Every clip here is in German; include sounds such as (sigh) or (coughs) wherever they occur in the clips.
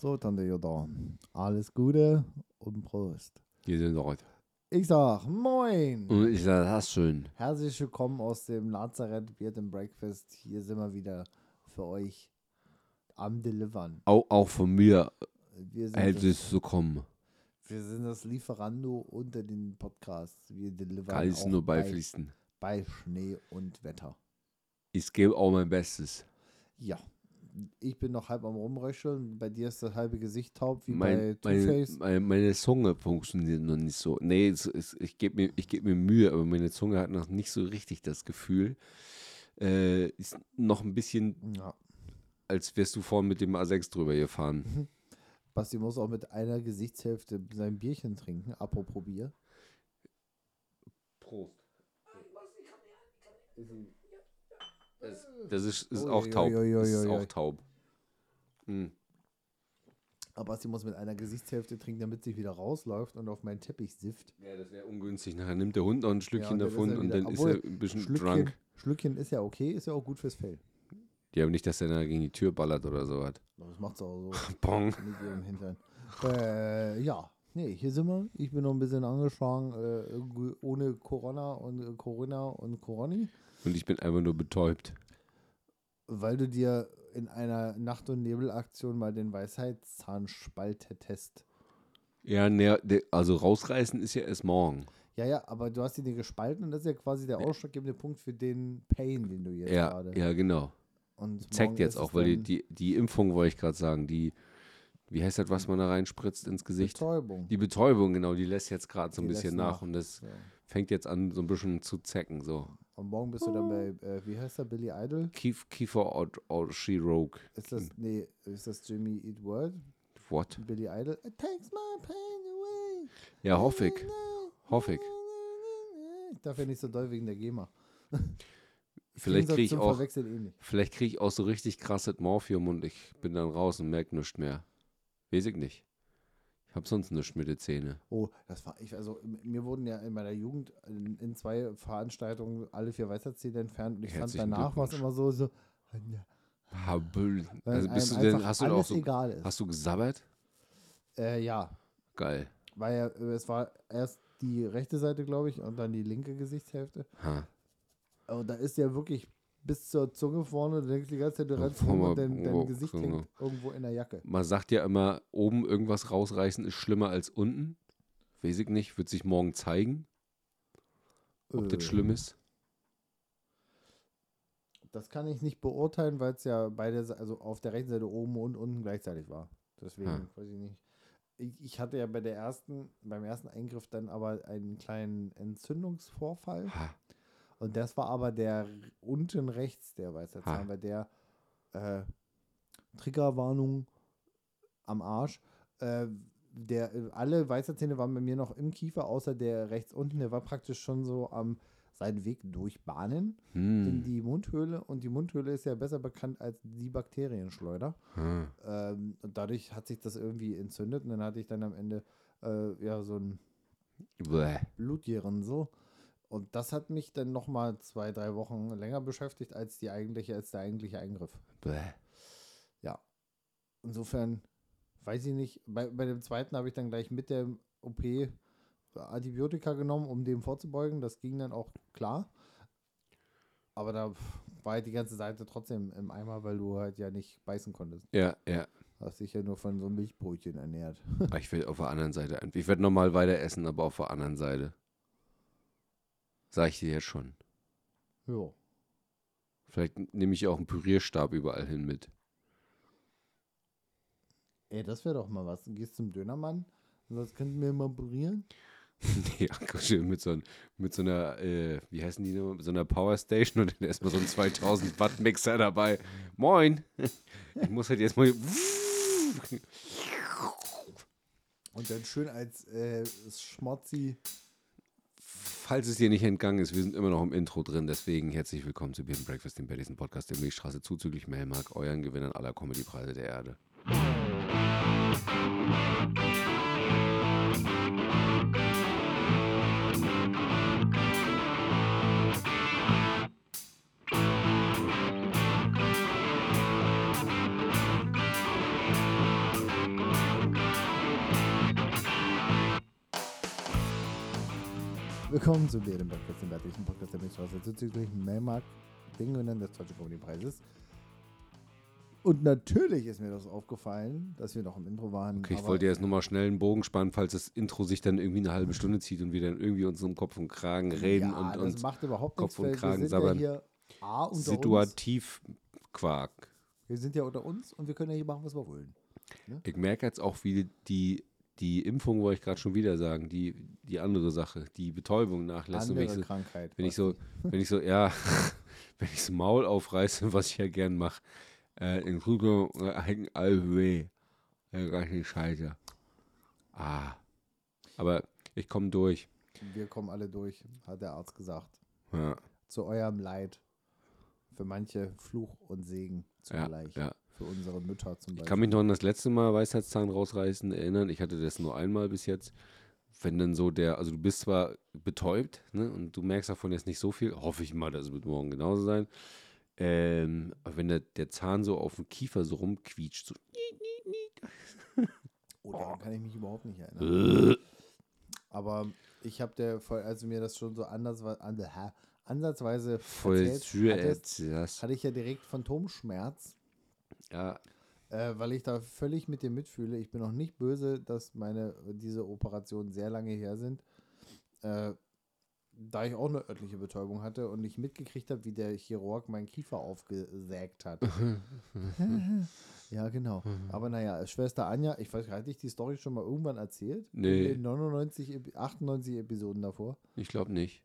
So, Tante Jutta, alles Gute und Prost. Wir sind heute. Ich sag Moin. Und ich sage, das schön. Herzlich willkommen aus dem Lazarett Beard and Breakfast. Hier sind wir wieder für euch am Delivern. Auch, auch von mir Wir sind, hätte das, es so kommen. wir sind das Lieferando unter den Podcasts. Wir delivern Kann ich auch nur bei, beifließen. bei Schnee und Wetter. Ich gebe auch mein Bestes. Ja, ich bin noch halb am Rumröcheln. Bei dir ist das halbe Gesicht taub, wie Mein, bei Two-Face. meine, meine Zunge funktioniert noch nicht so. Nee, es, es, ich gebe mir, ich geb mir Mühe, aber meine Zunge hat noch nicht so richtig das Gefühl. Äh, ist noch ein bisschen, Ja. als wärst du vorhin mit dem A6 drüber gefahren. Basti muss auch mit einer Gesichtshälfte sein Bierchen trinken. Apropos Bier. Prost. Das, das ist, ist Ui, auch ui, taub. Das ist auch taub. Hm. Aber Basti muss mit einer Gesichtshälfte trinken, damit sich wieder rausläuft und auf meinen Teppich sifft. Ja, das wäre ungünstig. Nachher nimmt der Hund noch ein Schlückchen und dann ist davon er und wieder- dann ist er ein bisschen Schlückchen, drunk. Schlückchen ist ja okay, ist ja auch gut fürs Fell. Ja, aber nicht, dass der da gegen die Tür ballert oder so hat. Das macht's auch so (laughs) Bong. Äh, ja, nee, hier sind wir. Ich bin noch ein bisschen angeschlagen, äh, ohne Corona und äh, Corona und Coroni, Und ich bin einfach nur betäubt. weil du dir in einer Nacht- und Nebelaktion mal den Weisheitszahn spaltetest. Ja, ne, also rausreißen ist ja erst morgen. Ja, ja, aber du hast ihn dir gespalten und das ist ja quasi der ausschlaggebende Punkt für den Pain, den du jetzt Ja, gerade. ja, genau. Und Zeigt jetzt auch, weil die, die, die Impfung, wollte ich gerade sagen, die, wie heißt das, was man da reinspritzt ins Gesicht? Betäubung. Die Betäubung, genau, die lässt jetzt gerade so ein Die bisschen nach, nach. und das Ja. fängt jetzt an, so ein bisschen zu zecken. So. Und morgen bist du dann bei, äh, wie heißt der, Billy Idol? Kief, Kiefer or, or She Rogue. Ist das, nee, ist das Jimmy Eat World? What? Billy Idol? It takes my pain away. Ja, hoffe ich. Hoffe ich. Ich darf ja nicht so doll wegen der GEMA. (laughs) Vielleicht kriege ich auch, ähnlich. vielleicht kriege ich auch so richtig krasses Morphium und ich bin dann raus und merke nichts mehr. Weiß ich nicht. Ich habe sonst nichts mit den Zähnen. Oh, das war ich, also mir wurden ja in meiner Jugend in, in zwei Veranstaltungen alle vier Weisheitszähne entfernt und ich fand Herzlichen danach was Glückwunsch. immer so, so weil Also bist du denn, hast du auch so, egal ist. hast du gesabbert? Äh, ja, Geil. weil ja, äh, es war erst die rechte Seite, glaube ich, und dann die linke Gesichtshälfte. Ha. Und da ist ja wirklich bis zur Zunge vorne, du denkst die ganze Zeit, du Ja, rennst rum und dein, dein Gesicht so, hängt irgendwo in der Jacke. Man sagt ja immer, oben irgendwas rausreißen ist schlimmer als unten. Weiß ich nicht, wird sich morgen zeigen, ob Äh, das schlimm ist. Das kann ich nicht beurteilen, weil es ja beide, also auf der rechten Seite oben und unten gleichzeitig war. Deswegen Ah. weiß ich nicht. Ich, ich hatte ja bei der ersten, beim ersten Eingriff dann aber einen kleinen Entzündungsvorfall. Ha. Und das war aber der unten rechts, der weiße. Zahn, bei der äh, Triggerwarnung am Arsch. Äh, der, äh, alle Weisheitszähne waren bei mir noch im Kiefer, außer der rechts unten, der war praktisch schon so am seinen Weg durchbahnen in Hm. die Mundhöhle. Und die Mundhöhle ist ja besser bekannt als die Bakterienschleuder. Ha. Ähm, und dadurch hat sich das irgendwie entzündet und dann hatte ich dann am Ende äh, ja so ein Bäh. Blutgerinnsel. Und das hat mich dann nochmal zwei, drei Wochen länger beschäftigt als die eigentliche, als der eigentliche Eingriff. Bäh. Ja. Insofern weiß ich nicht. Bei, bei dem zweiten habe ich dann gleich mit der OP Antibiotika genommen, um dem vorzubeugen. Das ging dann auch klar. Aber da war halt die ganze Seite trotzdem im Eimer, weil du halt ja nicht beißen konntest. Ja, ja. Hast dich ja nur von so einem Milchbrötchen ernährt. Aber Ich werde auf der anderen Seite. Ich werde normal weiter essen, aber auf der anderen Seite. Sag ich dir jetzt schon. Ja. Vielleicht nehme ich auch einen Pürierstab überall hin mit. Ey, das wäre doch mal was. Du gehst zum Dönermann und das könnten wir mal purieren. ja, (laughs) schön mit so, ein, mit so einer, äh, wie heißen die nochmal, so einer Powerstation und dann erstmal so ein 2000 Watt Mixer dabei. Moin! (laughs) Ich muss halt jetzt mal. Und dann schön als äh, Schmotzi. Falls es dir nicht entgangen ist, wir sind immer noch im Intro drin, deswegen herzlich willkommen zu and Breakfast, dem Badison Podcast der Milchstraße zuzüglich Melmark, euren Gewinnern aller Comedypreise der Erde. Willkommen zu dem Podcast, dem wertlichen Podcast der Milchstraße zuzüglich Melmark, Ding genannt des Deutschen Comedy-Preises. Und natürlich ist mir das aufgefallen, dass wir noch im Intro waren. Okay, ich wollte jetzt nur mal schnell einen Bogen spannen, falls das Intro sich dann irgendwie eine halbe Stunde zieht und wir dann irgendwie uns um Kopf und Kragen reden ja, und das uns macht überhaupt Kopf nichts, und Kragen wir sind sabbern. ja hier A unter uns. situativ Quark. Wir sind ja unter uns und wir können ja hier machen, was wir wollen. Ich merke jetzt auch, wie die, die Impfung, wollte ich gerade schon wieder sagen, die, die andere Sache, die Betäubung nachlässt. Und wenn ich Andere so, Krankheit. wenn ich so, (laughs) wenn ich so, ja, (laughs) wenn ich das Maul aufreiße, (laughs) was ich ja gern mache, äh, in Krüger äh, hängen alle weh. Ja, nicht scheiße. Ah. Aber ich komme durch. Wir kommen alle durch, hat der Arzt gesagt. Ja, Zu eurem Leid. Für manche Fluch und Segen ja, zugleich. ja. Für unsere Mütter zum Ich Beispiel. kann mich noch an das letzte Mal Weisheitszahn rausreißen erinnern. Ich hatte das nur einmal bis jetzt. Wenn dann so der, also du bist zwar betäubt, ne, und du merkst davon jetzt nicht so viel, hoffe ich mal, das wird morgen genauso sein. Ähm, aber wenn der, der Zahn so auf dem Kiefer so rumquietscht, so, (laughs) Oh, daran kann ich mich überhaupt nicht erinnern. äh, Aber ich habe der, voll- als du mir das schon so anders, ansatzweise voll erzählt hattest, hatte ich ja direkt Phantomschmerz, Ja, äh, weil ich da völlig mit dir mitfühle. Ich bin noch nicht böse, dass meine diese Operationen sehr lange her sind. Äh, da ich auch eine örtliche Betäubung hatte und ich mitgekriegt habe, wie der Chirurg meinen Kiefer aufgesägt hat. (laughs) ja, genau. Aber naja, Schwester Anja, ich weiß, hatte ich die Story schon mal irgendwann erzählt? Nee. In den 99, Epi- 98 Episoden davor. ich glaube nicht.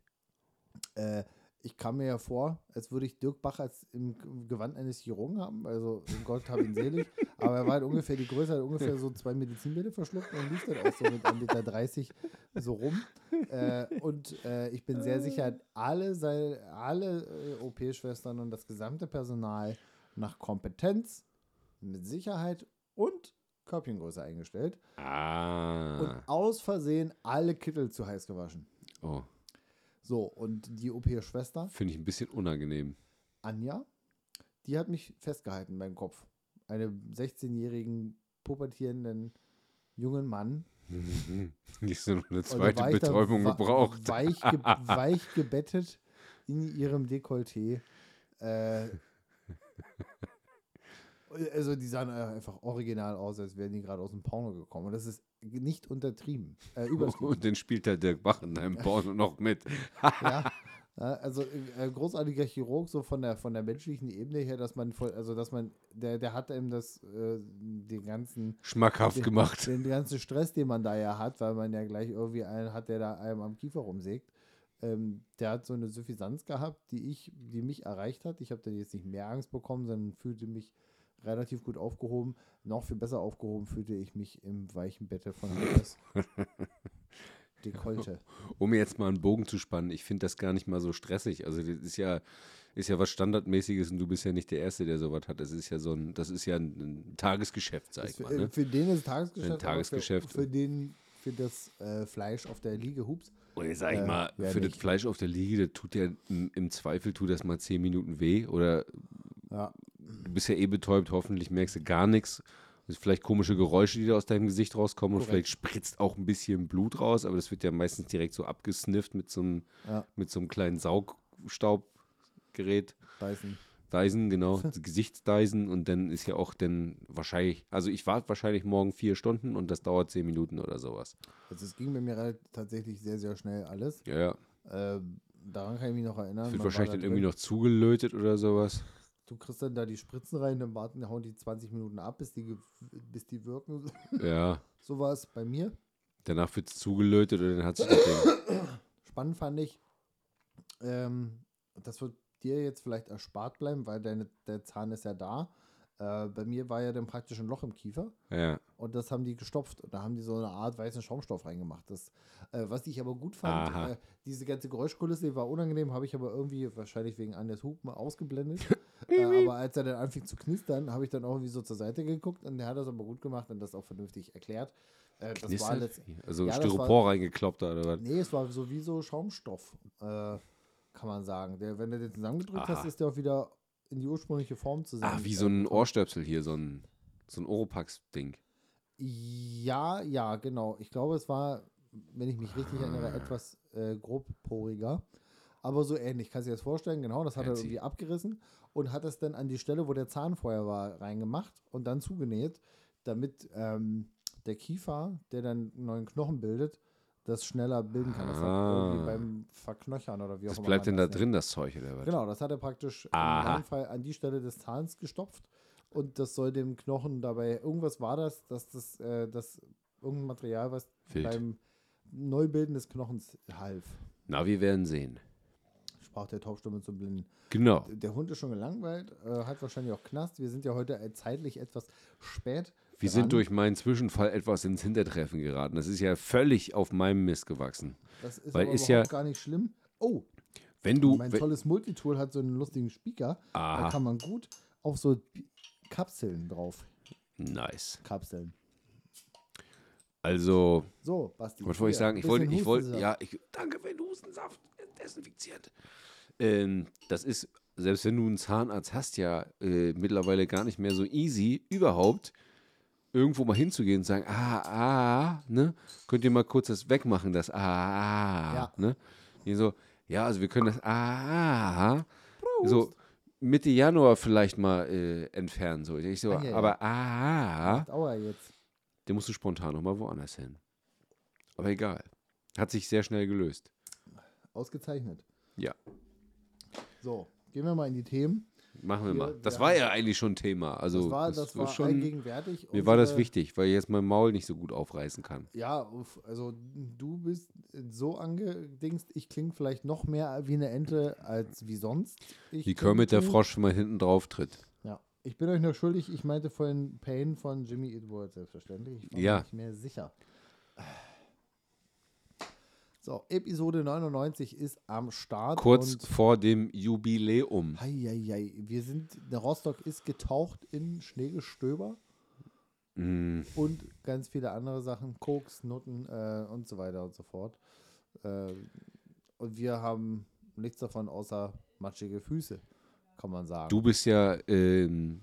Äh, ich kam mir ja vor, als würde ich Dirk Bach als im Gewand eines Chirurgen haben. Also Gott hab ihn selig. (laughs) Aber er war halt ungefähr die Größe, hat ungefähr so zwei Medizinbälle verschluckt und lief dann auch so mit 1,30 Meter so rum. Äh, und äh, ich bin sehr sicher, alle, alle äh, OP-Schwestern und das gesamte Personal nach Kompetenz, mit Sicherheit und Körbchengröße eingestellt. Und Ah. aus Versehen alle Kittel zu heiß gewaschen. Oh, So, und die OP-Schwester finde ich ein bisschen unangenehm. Anja, die hat mich festgehalten, mein Kopf. Einen 16-jährigen, pubertierenden jungen Mann. (laughs) Nicht so eine zweite war ich da Betäubung gebraucht. Weich, ge (laughs) weich gebettet in ihrem Dekolleté. Äh, (laughs) also die sahen einfach original aus, als wären die gerade aus dem Porno gekommen. Und das ist nicht untertrieben. Äh. Und (laughs) dann spielt halt Dirk Bach in einem Porno noch mit. ja. Also äh, großartiger Chirurg, so von der von der menschlichen Ebene her, dass man voll, also dass man, der, der hat einem das, äh, den ganzen, Schmackhaft den, gemacht. den ganzen Stress, den man da ja hat, weil man ja gleich irgendwie einen hat, der da einem am Kiefer rumsägt. Ähm, der hat so eine Suffisanz gehabt, die ich, die mich erreicht hat. Ich habe dann jetzt nicht mehr Angst bekommen, sondern fühlte mich relativ gut aufgehoben. Noch viel besser aufgehoben fühlte ich mich im weichen Bette von Lukas. (laughs) Dekolte. Um jetzt mal einen Bogen zu spannen, ich finde das gar nicht mal so stressig. Also das ist ja, ist ja was Standardmäßiges und du bist ja nicht der Erste, der sowas hat. Das ist ja so ein, das ist ja ein, ein Tagesgeschäft, sag Das ich mal. Ne? äh, für den ist Tagesgeschäft. Ein Tagesgeschäft. Für, für den, für das äh, Fleisch auf der Liege, hups. Und jetzt sag ich äh, mal, für das nicht? Fleisch auf der Liege, das tut ja im, im Zweifel tut das mal zehn Minuten weh oder Ja, du bist ja eh betäubt, hoffentlich merkst du gar nichts. Es sind vielleicht komische Geräusche, die da aus deinem Gesicht rauskommen und Korrekt. vielleicht spritzt auch ein bisschen Blut raus, aber das wird ja meistens direkt so abgesnifft mit so einem, Ja. mit so einem kleinen Saugstaubgerät. Dyson. Dyson, genau, (laughs) Gesichtsdyson und dann ist ja auch dann wahrscheinlich, also ich warte wahrscheinlich morgen vier Stunden und das dauert zehn Minuten oder sowas. Also es ging bei mir relativ- tatsächlich sehr, sehr schnell alles. Ja, ja. Ähm, daran kann ich mich noch erinnern. Wird Man war wahrscheinlich da dann irgendwie noch zugelötet oder sowas. Du kriegst dann da die Spritzen rein, dann warten, hauen die 20 Minuten ab, bis die, bis die wirken. (laughs) Ja. So war es bei mir. Danach wird es zugelötet und dann hat sich Ding. (coughs) Spannend fand ich, ähm, das wird dir jetzt vielleicht erspart bleiben, weil deine, der Zahn ist ja da. Äh, bei mir war ja dann praktisch ein Loch im Kiefer. Ja. Und das haben die gestopft. Und da haben die so eine Art weißen Schaumstoff reingemacht. Das, äh, was ich aber gut fand, äh, diese ganze Geräuschkulisse war unangenehm, habe ich aber irgendwie wahrscheinlich wegen Andes Hupen ausgeblendet. (laughs) äh, aber als er dann anfing zu knistern, habe ich dann auch irgendwie so zur Seite geguckt und der hat das aber gut gemacht und das auch vernünftig erklärt. Äh, das war letzt, Also Ja, Styropor reingekloppt da, oder was? Nee, es war sowieso Schaumstoff, äh, kann man sagen. Der, wenn du den zusammengedrückt hast, Aha. ist der auch wieder in die ursprüngliche Form zusammen. Ah, wie so ein Ohrstöpsel hier, so ein, so ein Oropax-Ding. Ja, ja, genau. Ich glaube, es war wenn ich mich richtig erinnere, etwas äh, grobporiger. Aber so ähnlich, kannst du dir das vorstellen? Genau, das hat er Fancy. irgendwie abgerissen und hat es dann an die Stelle, wo der Zahn vorher war, reingemacht und dann zugenäht, damit ähm, der Kiefer, der dann einen neuen Knochen bildet, das schneller bilden kann. Das hat irgendwie Ah. beim Verknöchern oder wie auch Das immer. bleibt man denn da das drin, das Zeug, oder was? Genau, das hat er praktisch Aha. im Fall an die Stelle des Zahns gestopft und das soll dem Knochen dabei, irgendwas war das, dass das, äh, das irgendein Material, was Wild. beim Neubilden des Knochens half. Na, wir werden sehen. Sprach der Taubstumme zum Blinden. Genau. Der Hund ist schon gelangweilt, äh, hat wahrscheinlich auch Knast. Wir sind ja heute äh, zeitlich etwas spät. Wir sind durch meinen Zwischenfall etwas ins Hintertreffen geraten. Das ist ja völlig auf meinem Mist gewachsen. Das ist weil aber ist ja- gar nicht schlimm. Oh, Wenn du. mein wenn- tolles Multitool hat so einen lustigen Speaker. Da Aha, kann man gut auf so Kapseln drauf. nice. Kapseln. Also, So, Basti. was wollte ich sagen? Ich wollte, ich wollte, ja, ich, danke für den Hustensaft, desinfiziert. Ähm, das ist, selbst wenn du einen Zahnarzt hast, ja äh, mittlerweile gar nicht mehr so easy, überhaupt irgendwo mal hinzugehen und sagen, ah, ah, ne? Könnt ihr mal kurz das wegmachen, das ah, ah, Ja. ne? Die so, ja, also wir können das ah, ah, so Mitte Januar vielleicht mal äh, entfernen. So. Ich so, Ah, ja, ja. aber ah, Macht Aua jetzt. den musst du spontan nochmal woanders hin. Aber egal. Hat sich sehr schnell gelöst. Ausgezeichnet. Ja. So, gehen wir mal in die Themen. Machen wir mal. Das war ja eigentlich schon Thema. Also das war, das war schon. allgegenwärtig. Mir war das wichtig, weil ich jetzt mein Maul nicht so gut aufreißen kann. Ja, also du bist so angedingst, ich klinge vielleicht noch mehr wie eine Ente als wie sonst. Ich Wie Kermit der. Frosch, wenn man hinten drauf tritt. Ja, ich bin euch noch schuldig, ich meinte vorhin Pain von Jimmy Eat World, selbstverständlich. Ich war Ja. mir nicht mehr sicher. So, Episode 99 ist am Start. Kurz vor dem Jubiläum. Heieiei, wir sind, der Rostock ist getaucht in Schneegestöber Mm, und ganz viele andere Sachen, Koks, Nutten äh, und so weiter und so fort. Äh, und wir haben nichts davon außer matschige Füße, kann man sagen. Du bist ja ähm,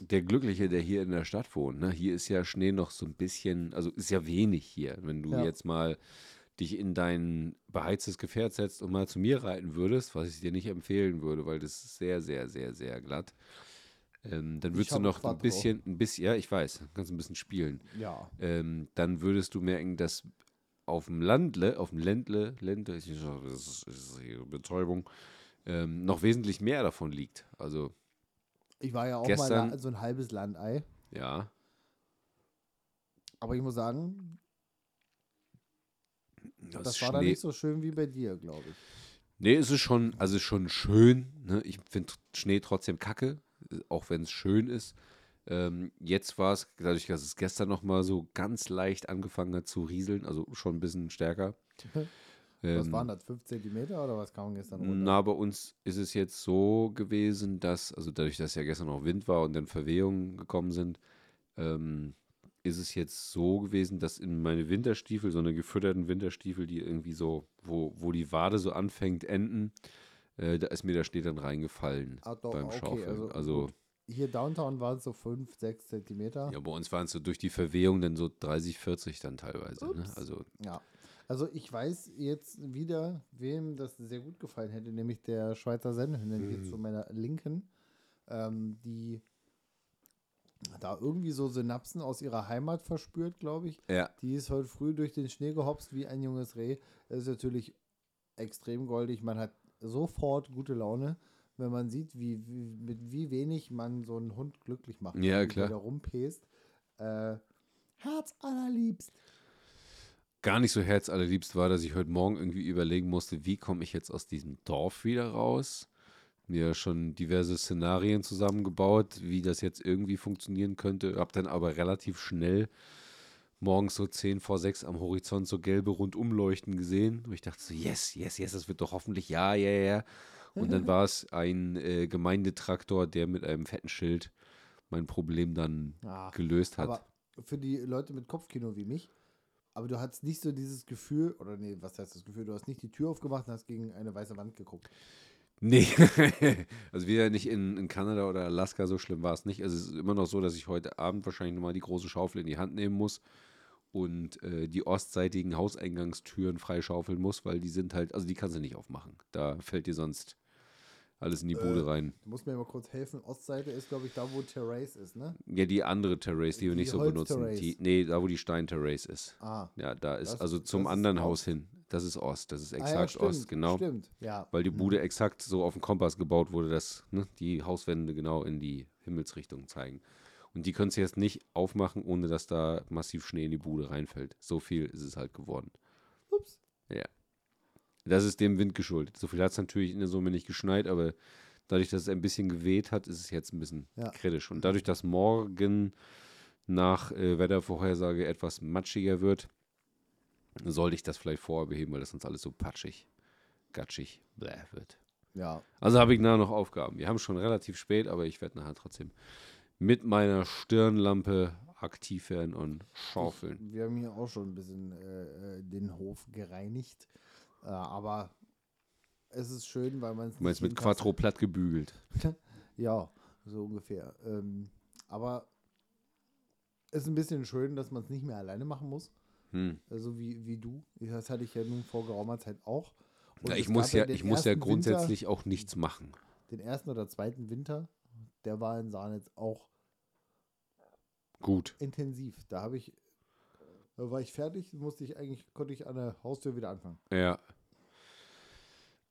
der Glückliche, der hier in der Stadt wohnt. Ne? Hier ist ja Schnee noch so ein bisschen, also ist ja wenig hier. Wenn du Ja. jetzt mal dich in dein beheiztes Gefährt setzt und mal zu mir reiten würdest, was ich dir nicht empfehlen würde, weil das ist sehr, sehr, sehr, sehr glatt. Ähm, dann würdest du noch Quattro. ein bisschen, ein bisschen, ja, ich weiß, kannst ein bisschen spielen. Ja, ähm, dann würdest du merken, dass auf dem Landle, auf dem Ländle, Ländle, das ist, das ist ihre Betäubung, ähm, noch wesentlich mehr davon liegt. Also, ich war ja auch Gestern- mal so ein halbes Landei. ja, Aber ich muss sagen, das, das war da Schnee. nicht so schön wie bei dir, glaube ich. Nee, es ist schon, also schon schön. Ne? Ich finde Schnee trotzdem kacke, auch wenn es schön ist. Ähm, jetzt war es, dadurch, dass es gestern noch mal so ganz leicht angefangen hat zu rieseln, also schon ein bisschen stärker. (laughs) Was Ähm, waren das, 5 Zentimeter oder was kam gestern runter? Na, bei uns ist es jetzt so gewesen, dass, also dadurch, dass ja gestern noch Wind war und dann Verwehungen gekommen sind, ähm, ist es jetzt so gewesen, dass in meine Winterstiefel, so eine gefütterten Winterstiefel, die irgendwie so, wo, wo die Wade so anfängt, enden, äh, da ist mir der Schnee dann reingefallen Ah, doch, beim okay, Schaufeln. also Also. Hier Downtown waren es so 5, 6 Zentimeter. ja, bei uns waren es so durch die Verwehung dann so 30, 40 dann teilweise. Ne? Also, Ja. Also ich weiß jetzt wieder, wem das sehr gut gefallen hätte, nämlich der Schweizer Sennhündin hier Mhm. zu meiner Linken, ähm, die da irgendwie so Synapsen aus ihrer Heimat verspürt, glaube ich. ja, Die ist heute früh durch den Schnee gehopst wie ein junges Reh. Das ist natürlich extrem goldig. Man hat sofort gute Laune, wenn man sieht, wie, wie, mit wie wenig man so einen Hund glücklich macht. Ja, klar. Der rumpest. Äh, Herz allerliebst. gar nicht so herzallerliebst war, dass ich heute Morgen irgendwie überlegen musste, wie komme ich jetzt aus diesem Dorf wieder raus. Mir schon diverse Szenarien zusammengebaut, wie das jetzt irgendwie funktionieren könnte. Hab dann aber relativ schnell morgens so 10 vor 6 am Horizont so gelbe Rundumleuchten gesehen. Und ich dachte so, yes, yes, yes, das wird doch hoffentlich, ja, ja, ja. Und dann (laughs) war es ein äh, Gemeindetraktor, der mit einem fetten Schild mein Problem dann Ah, gelöst hat. Aber für die Leute mit Kopfkino wie mich, aber du hattest nicht so dieses Gefühl, oder nee, was heißt das Gefühl? Du hast nicht die Tür aufgemacht und hast gegen eine weiße Wand geguckt. Nee, (laughs) also wieder nicht in, in Kanada oder Alaska, so schlimm war es nicht. Also es ist immer noch so, dass ich heute Abend wahrscheinlich nochmal die große Schaufel in die Hand nehmen muss, und äh, die ostseitigen Hauseingangstüren freischaufeln muss, weil die sind halt, also die kannst du nicht aufmachen. Da fällt dir sonst alles in die Bude Äh, rein. Du musst mir mal kurz helfen. Ostseite ist, glaube ich, da, wo Terrace ist, ne? Ja, die andere Terrace, die wir die nicht so benutzen. Die, nee, da wo die Stein-Terrace ist. Ah. Ja, da ist, Das- also zum anderen. Haus hin. Das ist Ost, das ist ah, exakt ja, stimmt, Ost, genau. Stimmt, ja. Weil die Bude exakt so auf dem Kompass gebaut wurde, dass ne, die Hauswände genau in die Himmelsrichtung zeigen. Und die können sie jetzt nicht aufmachen, ohne dass da massiv Schnee in die Bude reinfällt. So viel ist es halt geworden. Ups. Ja. Das ist dem Wind geschuldet. So viel hat es natürlich in der Summe nicht geschneit, aber dadurch, dass es ein bisschen geweht hat, ist es jetzt ein bisschen Ja. kritisch. Und dadurch, dass morgen nach äh, Wettervorhersage etwas matschiger wird, sollte ich das vielleicht vorher beheben, weil das sonst alles so patschig, gatschig bläh wird. Ja. Also habe ich nachher noch Aufgaben. Wir haben schon relativ spät, aber ich werde nachher trotzdem mit meiner Stirnlampe aktiv werden und schaufeln. Wir haben hier auch schon ein bisschen äh, äh, den Hof gereinigt. Äh, aber es ist schön, weil man es Du meinst mit Quattro platt gebügelt. (laughs) Ja, so ungefähr. Ähm, aber es ist ein bisschen schön, dass man es nicht mehr alleine machen muss. Hm. Also wie, wie du. Das hatte ich ja nun vor geraumer Zeit auch. Ja, es ich muss ja, ich muss ja grundsätzlich auch nichts machen. Winter, den ersten oder zweiten Winter, der war in Saarnitz auch Gut. intensiv. Da habe ich, da war ich fertig, musste ich eigentlich, konnte ich an der Haustür wieder anfangen. Ja.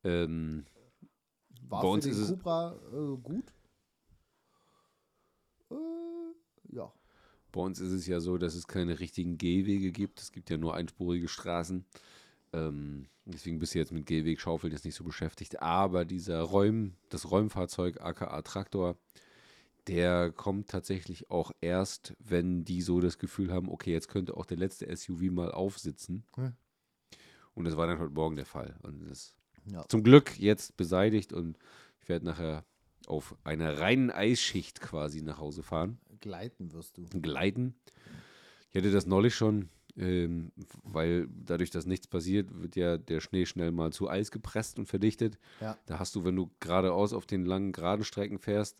Ähm, War Bei uns ist es- Cupra äh, gut. Äh, ja. bei uns ist es ja so, dass es keine richtigen Gehwege gibt. Es gibt ja nur einspurige Straßen. Ähm, deswegen bist du jetzt mit Gehweg schaufeln jetzt nicht so beschäftigt. Aber dieser Räum, das Räumfahrzeug aka Traktor, der kommt tatsächlich auch erst, wenn die so das Gefühl haben, okay, jetzt könnte auch der letzte SUV mal aufsitzen. Hm. Und das war dann heute Morgen der Fall. Und das Ja. zum Glück jetzt beseitigt und ich werde nachher auf einer reinen Eisschicht quasi nach Hause fahren, Gleiten wirst du. gleiten. Ich hatte das neulich schon, ähm, weil dadurch, dass nichts passiert, wird ja der Schnee schnell mal zu Eis gepresst und verdichtet. Ja. Da hast du, wenn du geradeaus auf den langen, geraden Strecken fährst,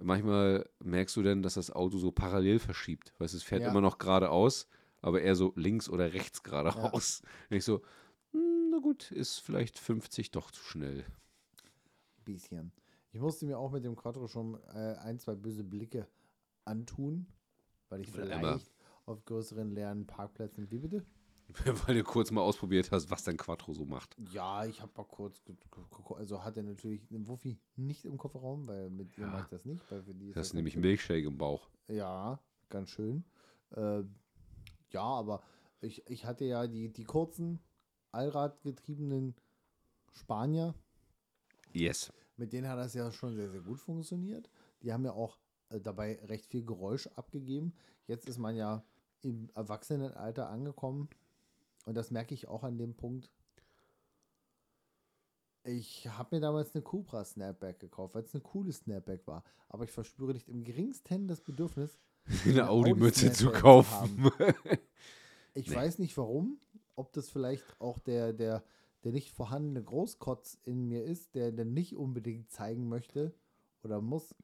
manchmal merkst du dann, dass das Auto so parallel verschiebt. Weißt du, es fährt Ja. immer noch geradeaus, aber eher so links oder rechts geradeaus. Und (laughs) ich so, na gut, ist vielleicht 50 doch zu schnell. Bisschen. Ich musste mir auch mit dem Quattro schon äh, ein, zwei böse Blicke antun, weil ich vielleicht auf größeren leeren Parkplätzen. Wie bitte? (laughs) Weil du kurz mal ausprobiert hast, was dein Quattro so macht. Ja, ich habe mal kurz, also hat er natürlich einen Wuffi nicht im Kofferraum, weil mit ihr Ja. mache ich das nicht, weil für die ist Das ist das nämlich natürlich- Milchshake im Bauch. Ja, ganz schön. Äh, ja, aber ich, ich hatte ja die, die kurzen Allradgetriebenen Spanier, Yes. mit denen hat das ja schon sehr, sehr gut funktioniert. Die haben ja auch äh, dabei recht viel Geräusch abgegeben. Jetzt ist man ja im Erwachsenenalter angekommen und das merke ich auch an dem Punkt. Ich habe mir damals eine Cupra Snapback gekauft, weil es eine coole Snapback war. Aber ich verspüre nicht im geringsten das Bedürfnis, (laughs) Eine Audi-Mütze Audi zu Snapback zu kaufen. (laughs) Ich Nee. weiß nicht warum, ob das vielleicht auch der, der, der nicht vorhandene Großkotz in mir ist, der dann nicht unbedingt zeigen möchte oder muss.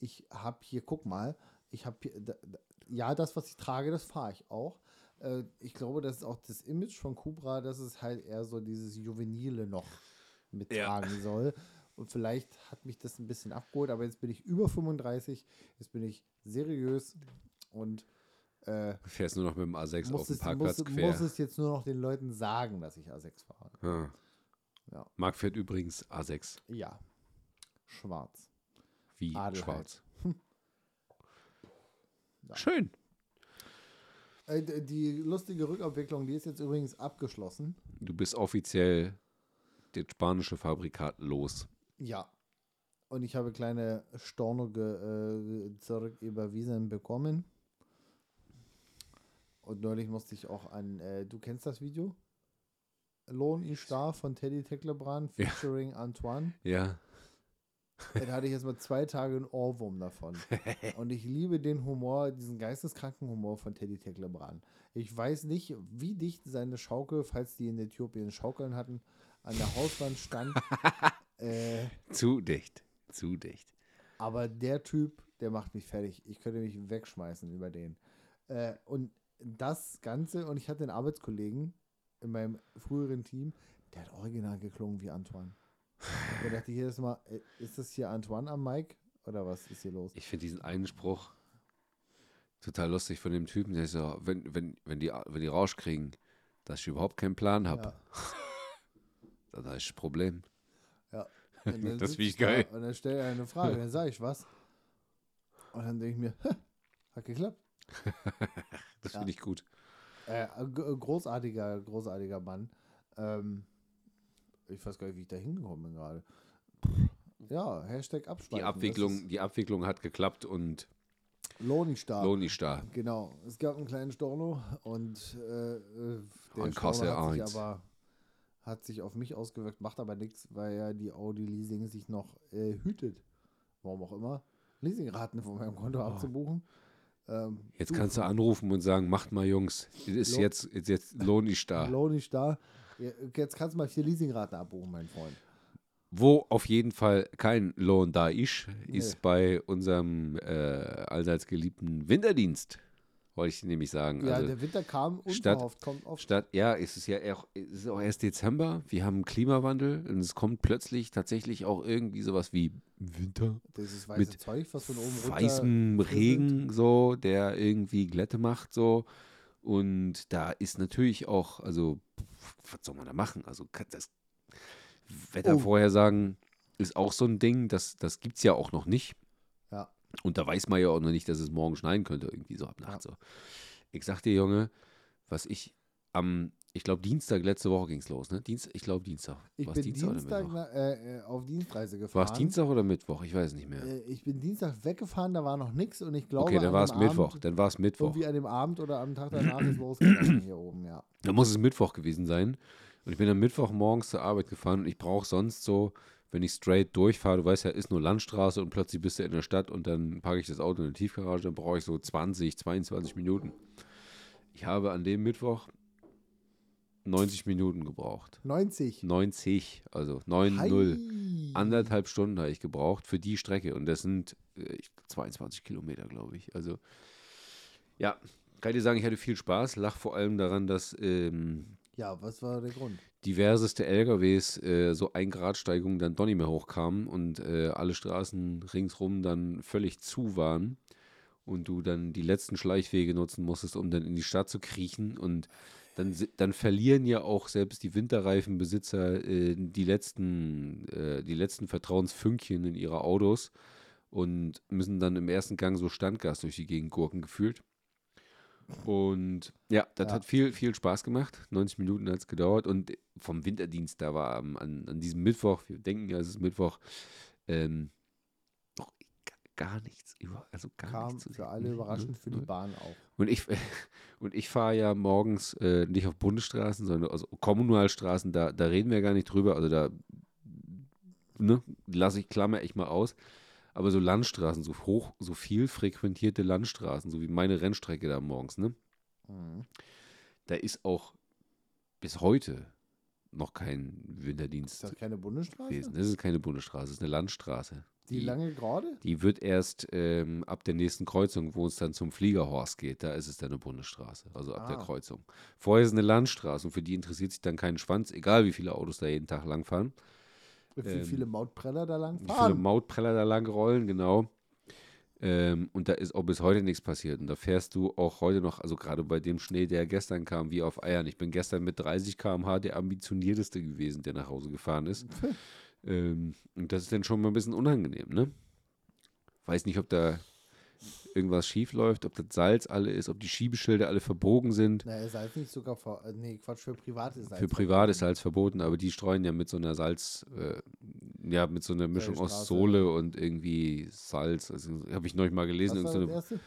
Ich habe hier, guck mal, ich habe hier, da, da, ja, das, was ich trage, das fahre ich auch. Äh, ich glaube, das ist auch das Image von Cobra, dass es halt eher so dieses Juvenile noch mittragen soll. Und vielleicht hat mich das ein bisschen abgeholt, aber jetzt bin ich über 35, jetzt bin ich seriös und äh, Du fährst nur noch mit dem A6 auf dem Parkplatz muss, quer. muss es jetzt nur noch den Leuten sagen, dass ich A6 fahre. Ja. Ja. Marc fährt übrigens A6. Ja. Schwarz. Wie Adelheid. schwarz. (laughs) Ja. Schön. Äh, die lustige Rückabwicklung, die ist jetzt übrigens abgeschlossen. Du bist offiziell das spanische Fabrikat los. Ja. Und ich habe kleine Storno äh, zurück überwiesen bekommen. Und neulich musste ich auch an, äh, du kennst das Video? Lohn ich Star von Teddy Tecklebrand Ja. featuring Antoine. Ja. Dann hatte ich jetzt mal zwei Tage einen Ohrwurm davon. (laughs) Und ich liebe den Humor, diesen geisteskranken Humor von Teddy Tecklebrand. Ich weiß nicht, wie dicht seine Schaukel, falls die in Äthiopien Schaukeln hatten, an der Hauswand stand. (laughs) äh, Zu dicht. Zu dicht. aber der Typ, der macht mich fertig. Ich könnte mich wegschmeißen über den. Äh, und das Ganze und ich hatte einen Arbeitskollegen in meinem früheren Team, der hat original geklungen wie Antoine. Da dachte ich jedes Mal, äh, ist das hier Antoine am Mic oder was ist hier los? Ich finde diesen einen Spruch total lustig von dem Typen, der so, wenn, wenn, wenn, die, wenn die Rausch kriegen, dass ich überhaupt keinen Plan habe, Ja. (laughs) dann habe ich ein Problem. (laughs) Dann Das finde ich da geil. Und dann stellt er eine Frage, dann sage ich was. Und dann denke ich mir, (laughs) hat geklappt. (laughs) Das Ja. finde ich gut. Äh, großartiger, großartiger Mann. Ähm, ich weiß gar nicht, wie ich da hingekommen bin gerade. Ja, Hashtag Abschweifen. Die Abwicklung, die Abwicklung hat geklappt und. Lohn ist da. Genau. Es gab einen kleinen Storno und äh, äh, der Und Storno hat sich aber hat sich auf mich ausgewirkt, macht aber nichts, weil ja die Audi Leasing sich noch äh, hütet. Warum auch immer. Leasingraten von meinem Konto abzubuchen. Ähm. Jetzt kannst du anrufen und sagen, macht mal Jungs, ist Lohn- jetzt, ist jetzt Lohn (laughs) ist da. Lohn nicht da. Jetzt kannst du mal vier Leasingraten abbuchen, mein Freund. Wo auf jeden Fall kein Lohn da ist, Nee. ist bei unserem äh, allseits geliebten Winterdienst, wollte ich nämlich sagen. Ja, also der Winter kam statt- unverhofft, kommt oft. statt, ja, es ist ja auch, es ist auch erst Dezember, wir haben Klimawandel und es kommt plötzlich tatsächlich auch irgendwie sowas wie Winter. Dieses weiße mit Zeug, was von oben runter weißem. Regen so, der irgendwie Glätte macht so. Und da ist natürlich auch, also, was soll man da machen? Also, das Wettervorhersagen ist auch so ein Ding, das, das gibt es ja auch noch nicht. Ja. Und da weiß man ja auch noch nicht, dass es morgen schneien könnte, irgendwie so ab Nacht so. Ich sag dir, Junge, was ich am, ich glaube, Dienstag, letzte Woche ging es los, ne? Dienst, ich glaube, Dienstag. Ich War's bin Dienstag Dienstag na, äh, äh, auf Dienstreise gefahren. War es Dienstag oder Mittwoch? Ich weiß nicht mehr. Äh, ich bin Dienstag weggefahren, da war noch nichts und ich glaube, okay, dann an war es Mittwoch. Abend, Dann war es Mittwoch. Irgendwie an dem Abend oder am Tag danach ist losgegangen (clears throat) hier oben, ja. Da muss es Mittwoch gewesen sein. Und ich bin am Mittwoch morgens zur Arbeit gefahren und ich brauche sonst so, wenn ich straight durchfahre, du weißt ja, ist nur Landstraße und plötzlich bist du in der Stadt und dann parke ich das Auto in der Tiefgarage, dann brauche ich so 20, 22 Minuten. Ich habe an dem Mittwoch 90 Minuten gebraucht. 90. 90, also 9, Hei. 0. Anderthalb Stunden habe ich gebraucht für die Strecke und das sind äh, ich- 22 Kilometer, glaube ich. Also, ja, kann ich dir sagen, ich hatte viel Spaß. Lach vor allem daran, dass ähm, Ja, was war der Grund? diverseste LKWs äh, so ein Grad Steigung dann doch nicht mehr hochkamen und äh, alle Straßen ringsrum dann völlig zu waren und du dann die letzten Schleichwege nutzen musstest, um dann in die Stadt zu kriechen und dann, dann verlieren ja auch selbst die Winterreifenbesitzer äh, die letzten äh, die letzten Vertrauensfünkchen in ihre Autos und müssen dann im ersten Gang so Standgas durch die Gegend gurken gefühlt. Und ja, das Ja. hat viel, viel Spaß gemacht. 90 Minuten hat es gedauert. Und vom Winterdienst, da war an, an diesem Mittwoch, wir denken ja, es ist Mittwoch, ähm, gar nichts über, also gar Kam nichts zu für sehen. alle Null, überraschend null, für die null. Bahn auch. Und ich, (laughs) und ich fahre ja morgens äh, nicht auf Bundesstraßen, sondern also Kommunalstraßen, da, da reden wir gar nicht drüber. Also da ne, lasse ich Klammer echt mal aus. Aber so Landstraßen, so hoch, so viel frequentierte Landstraßen, so wie meine Rennstrecke da morgens, ne? Mhm. Da ist auch bis heute noch kein Winterdienst Ist das keine Bundesstraße? gewesen. Das ist keine Bundesstraße, das ist eine Landstraße. Die lange gerade? Die wird erst ähm, ab der nächsten Kreuzung, wo es dann zum Fliegerhorst geht, da ist es dann eine Bundesstraße, also ab der Ah. Kreuzung. Vorher ist es eine Landstraße und für die interessiert sich dann kein Schwanz, egal wie viele Autos da jeden Tag langfahren. Wie Ähm, viele Mautpreller da lang Wie viele? Mautpreller da lang rollen, genau. Ähm, und da ist auch bis heute nichts passiert. Und da fährst du auch heute noch, also gerade bei dem Schnee, der gestern kam, wie auf Eiern. Ich bin gestern mit 30 km/h der ambitionierteste gewesen, der nach Hause gefahren ist. (laughs) ähm, und das ist dann schon mal ein bisschen unangenehm, ne? Weiß nicht, ob da irgendwas schief läuft, ob das Salz alle ist, ob die Schiebeschilder alle verbogen sind. Na, ist halt nicht sogar vor. äh, Nee, Quatsch, für privat ist Für privat ist Salz verboten, aber die streuen ja mit so einer Salz, äh, ja, mit so einer Mischung aus. Sohle und irgendwie Salz. Also, habe ich neulich mal gelesen. Was war so das erste?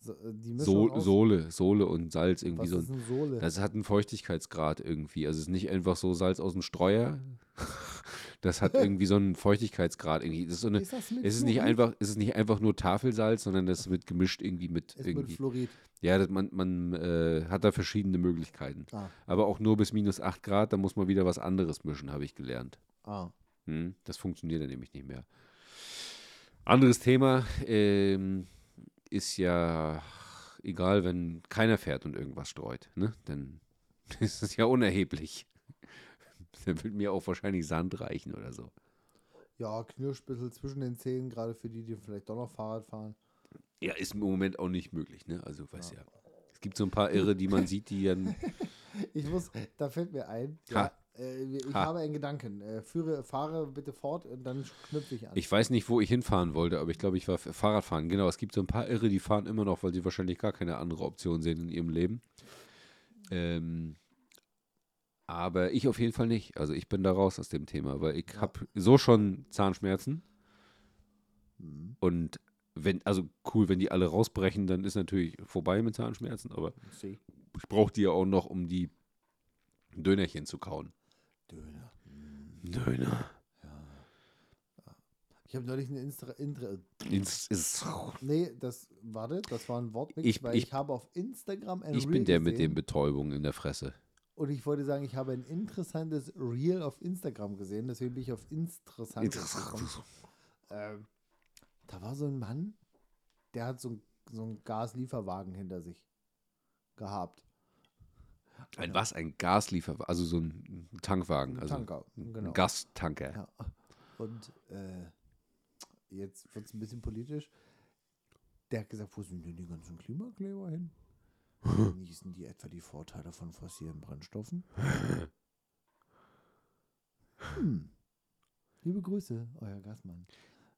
So, äh, so Sohle, Sohle und Salz irgendwie was so. ist Ein, eine Sohle? das hat einen Feuchtigkeitsgrad irgendwie. Also es ist nicht einfach so Salz aus dem Streuer. (laughs) Das hat irgendwie so einen Feuchtigkeitsgrad irgendwie. Das ist so eine, ist das mit es ist nicht einfach, es ist nicht einfach nur Tafelsalz, sondern das wird gemischt irgendwie mit Ist mit irgendwie. Fluorid. Ja, man, man äh, hat da verschiedene Möglichkeiten. Ah, Aber auch nur bis minus 8 Grad, da muss man wieder was anderes mischen, habe ich gelernt. ah. Hm, das funktioniert dann nämlich nicht mehr. Anderes Thema ähm, ist ja egal, wenn keiner fährt und irgendwas streut. Ne? Dann (laughs) ist es ja unerheblich. (laughs) Dann wird mir auch wahrscheinlich Sand reichen oder so. Ja, knirsch ein bisschen zwischen den Zähnen, gerade für die, die vielleicht doch noch Fahrrad fahren. Ja, ist im Moment auch nicht möglich, ne? Also, weiß ja. Es gibt so ein paar Irre, die man sieht, die dann. (laughs) Ich muss, da fällt mir ein, ja, äh, ich Ha. habe einen Gedanken. Äh, führe, fahre bitte fort und dann knüpfe ich an. Ich weiß nicht, wo ich hinfahren wollte, aber ich glaube, ich war Fahrradfahren. Genau, es gibt so ein paar Irre, die fahren immer noch, weil sie wahrscheinlich gar keine andere Option sehen in ihrem Leben. Ähm, aber ich auf jeden Fall nicht. Also ich bin da raus aus dem Thema, weil ich Ja. habe so schon Zahnschmerzen. Mhm. Und wenn, also cool, wenn die alle rausbrechen, dann ist natürlich vorbei mit Zahnschmerzen, aber ich brauche die ja auch noch, um die Dönerchen zu kauen. Döner. Döner. Ich habe neulich eine Instra, Intra, Ins- ist- Nee, das, warte, das war ein Wortmix, Ich- weil ich- ich, habe auf Instagram ein Ich Reel bin der mit gesehen den Betäubungen in der Fresse. und ich wollte sagen, ich habe ein interessantes Reel auf Instagram gesehen, deswegen bin ich auf interessant gekommen. Ähm, da war so ein Mann, der hat so, ein- so einen Gaslieferwagen hinter sich gehabt. Ein was? Ein Gaslieferwagen, also so ein Tankwagen. Ein Also Tanker, genau. Ein Gastanker. Ja. Und äh, jetzt wird es ein bisschen politisch. Der hat gesagt, wo sind denn die ganzen Klimakleber hin? Genießen die etwa die Vorteile von fossilen Brennstoffen? Hm. Liebe Grüße, euer Gasmann.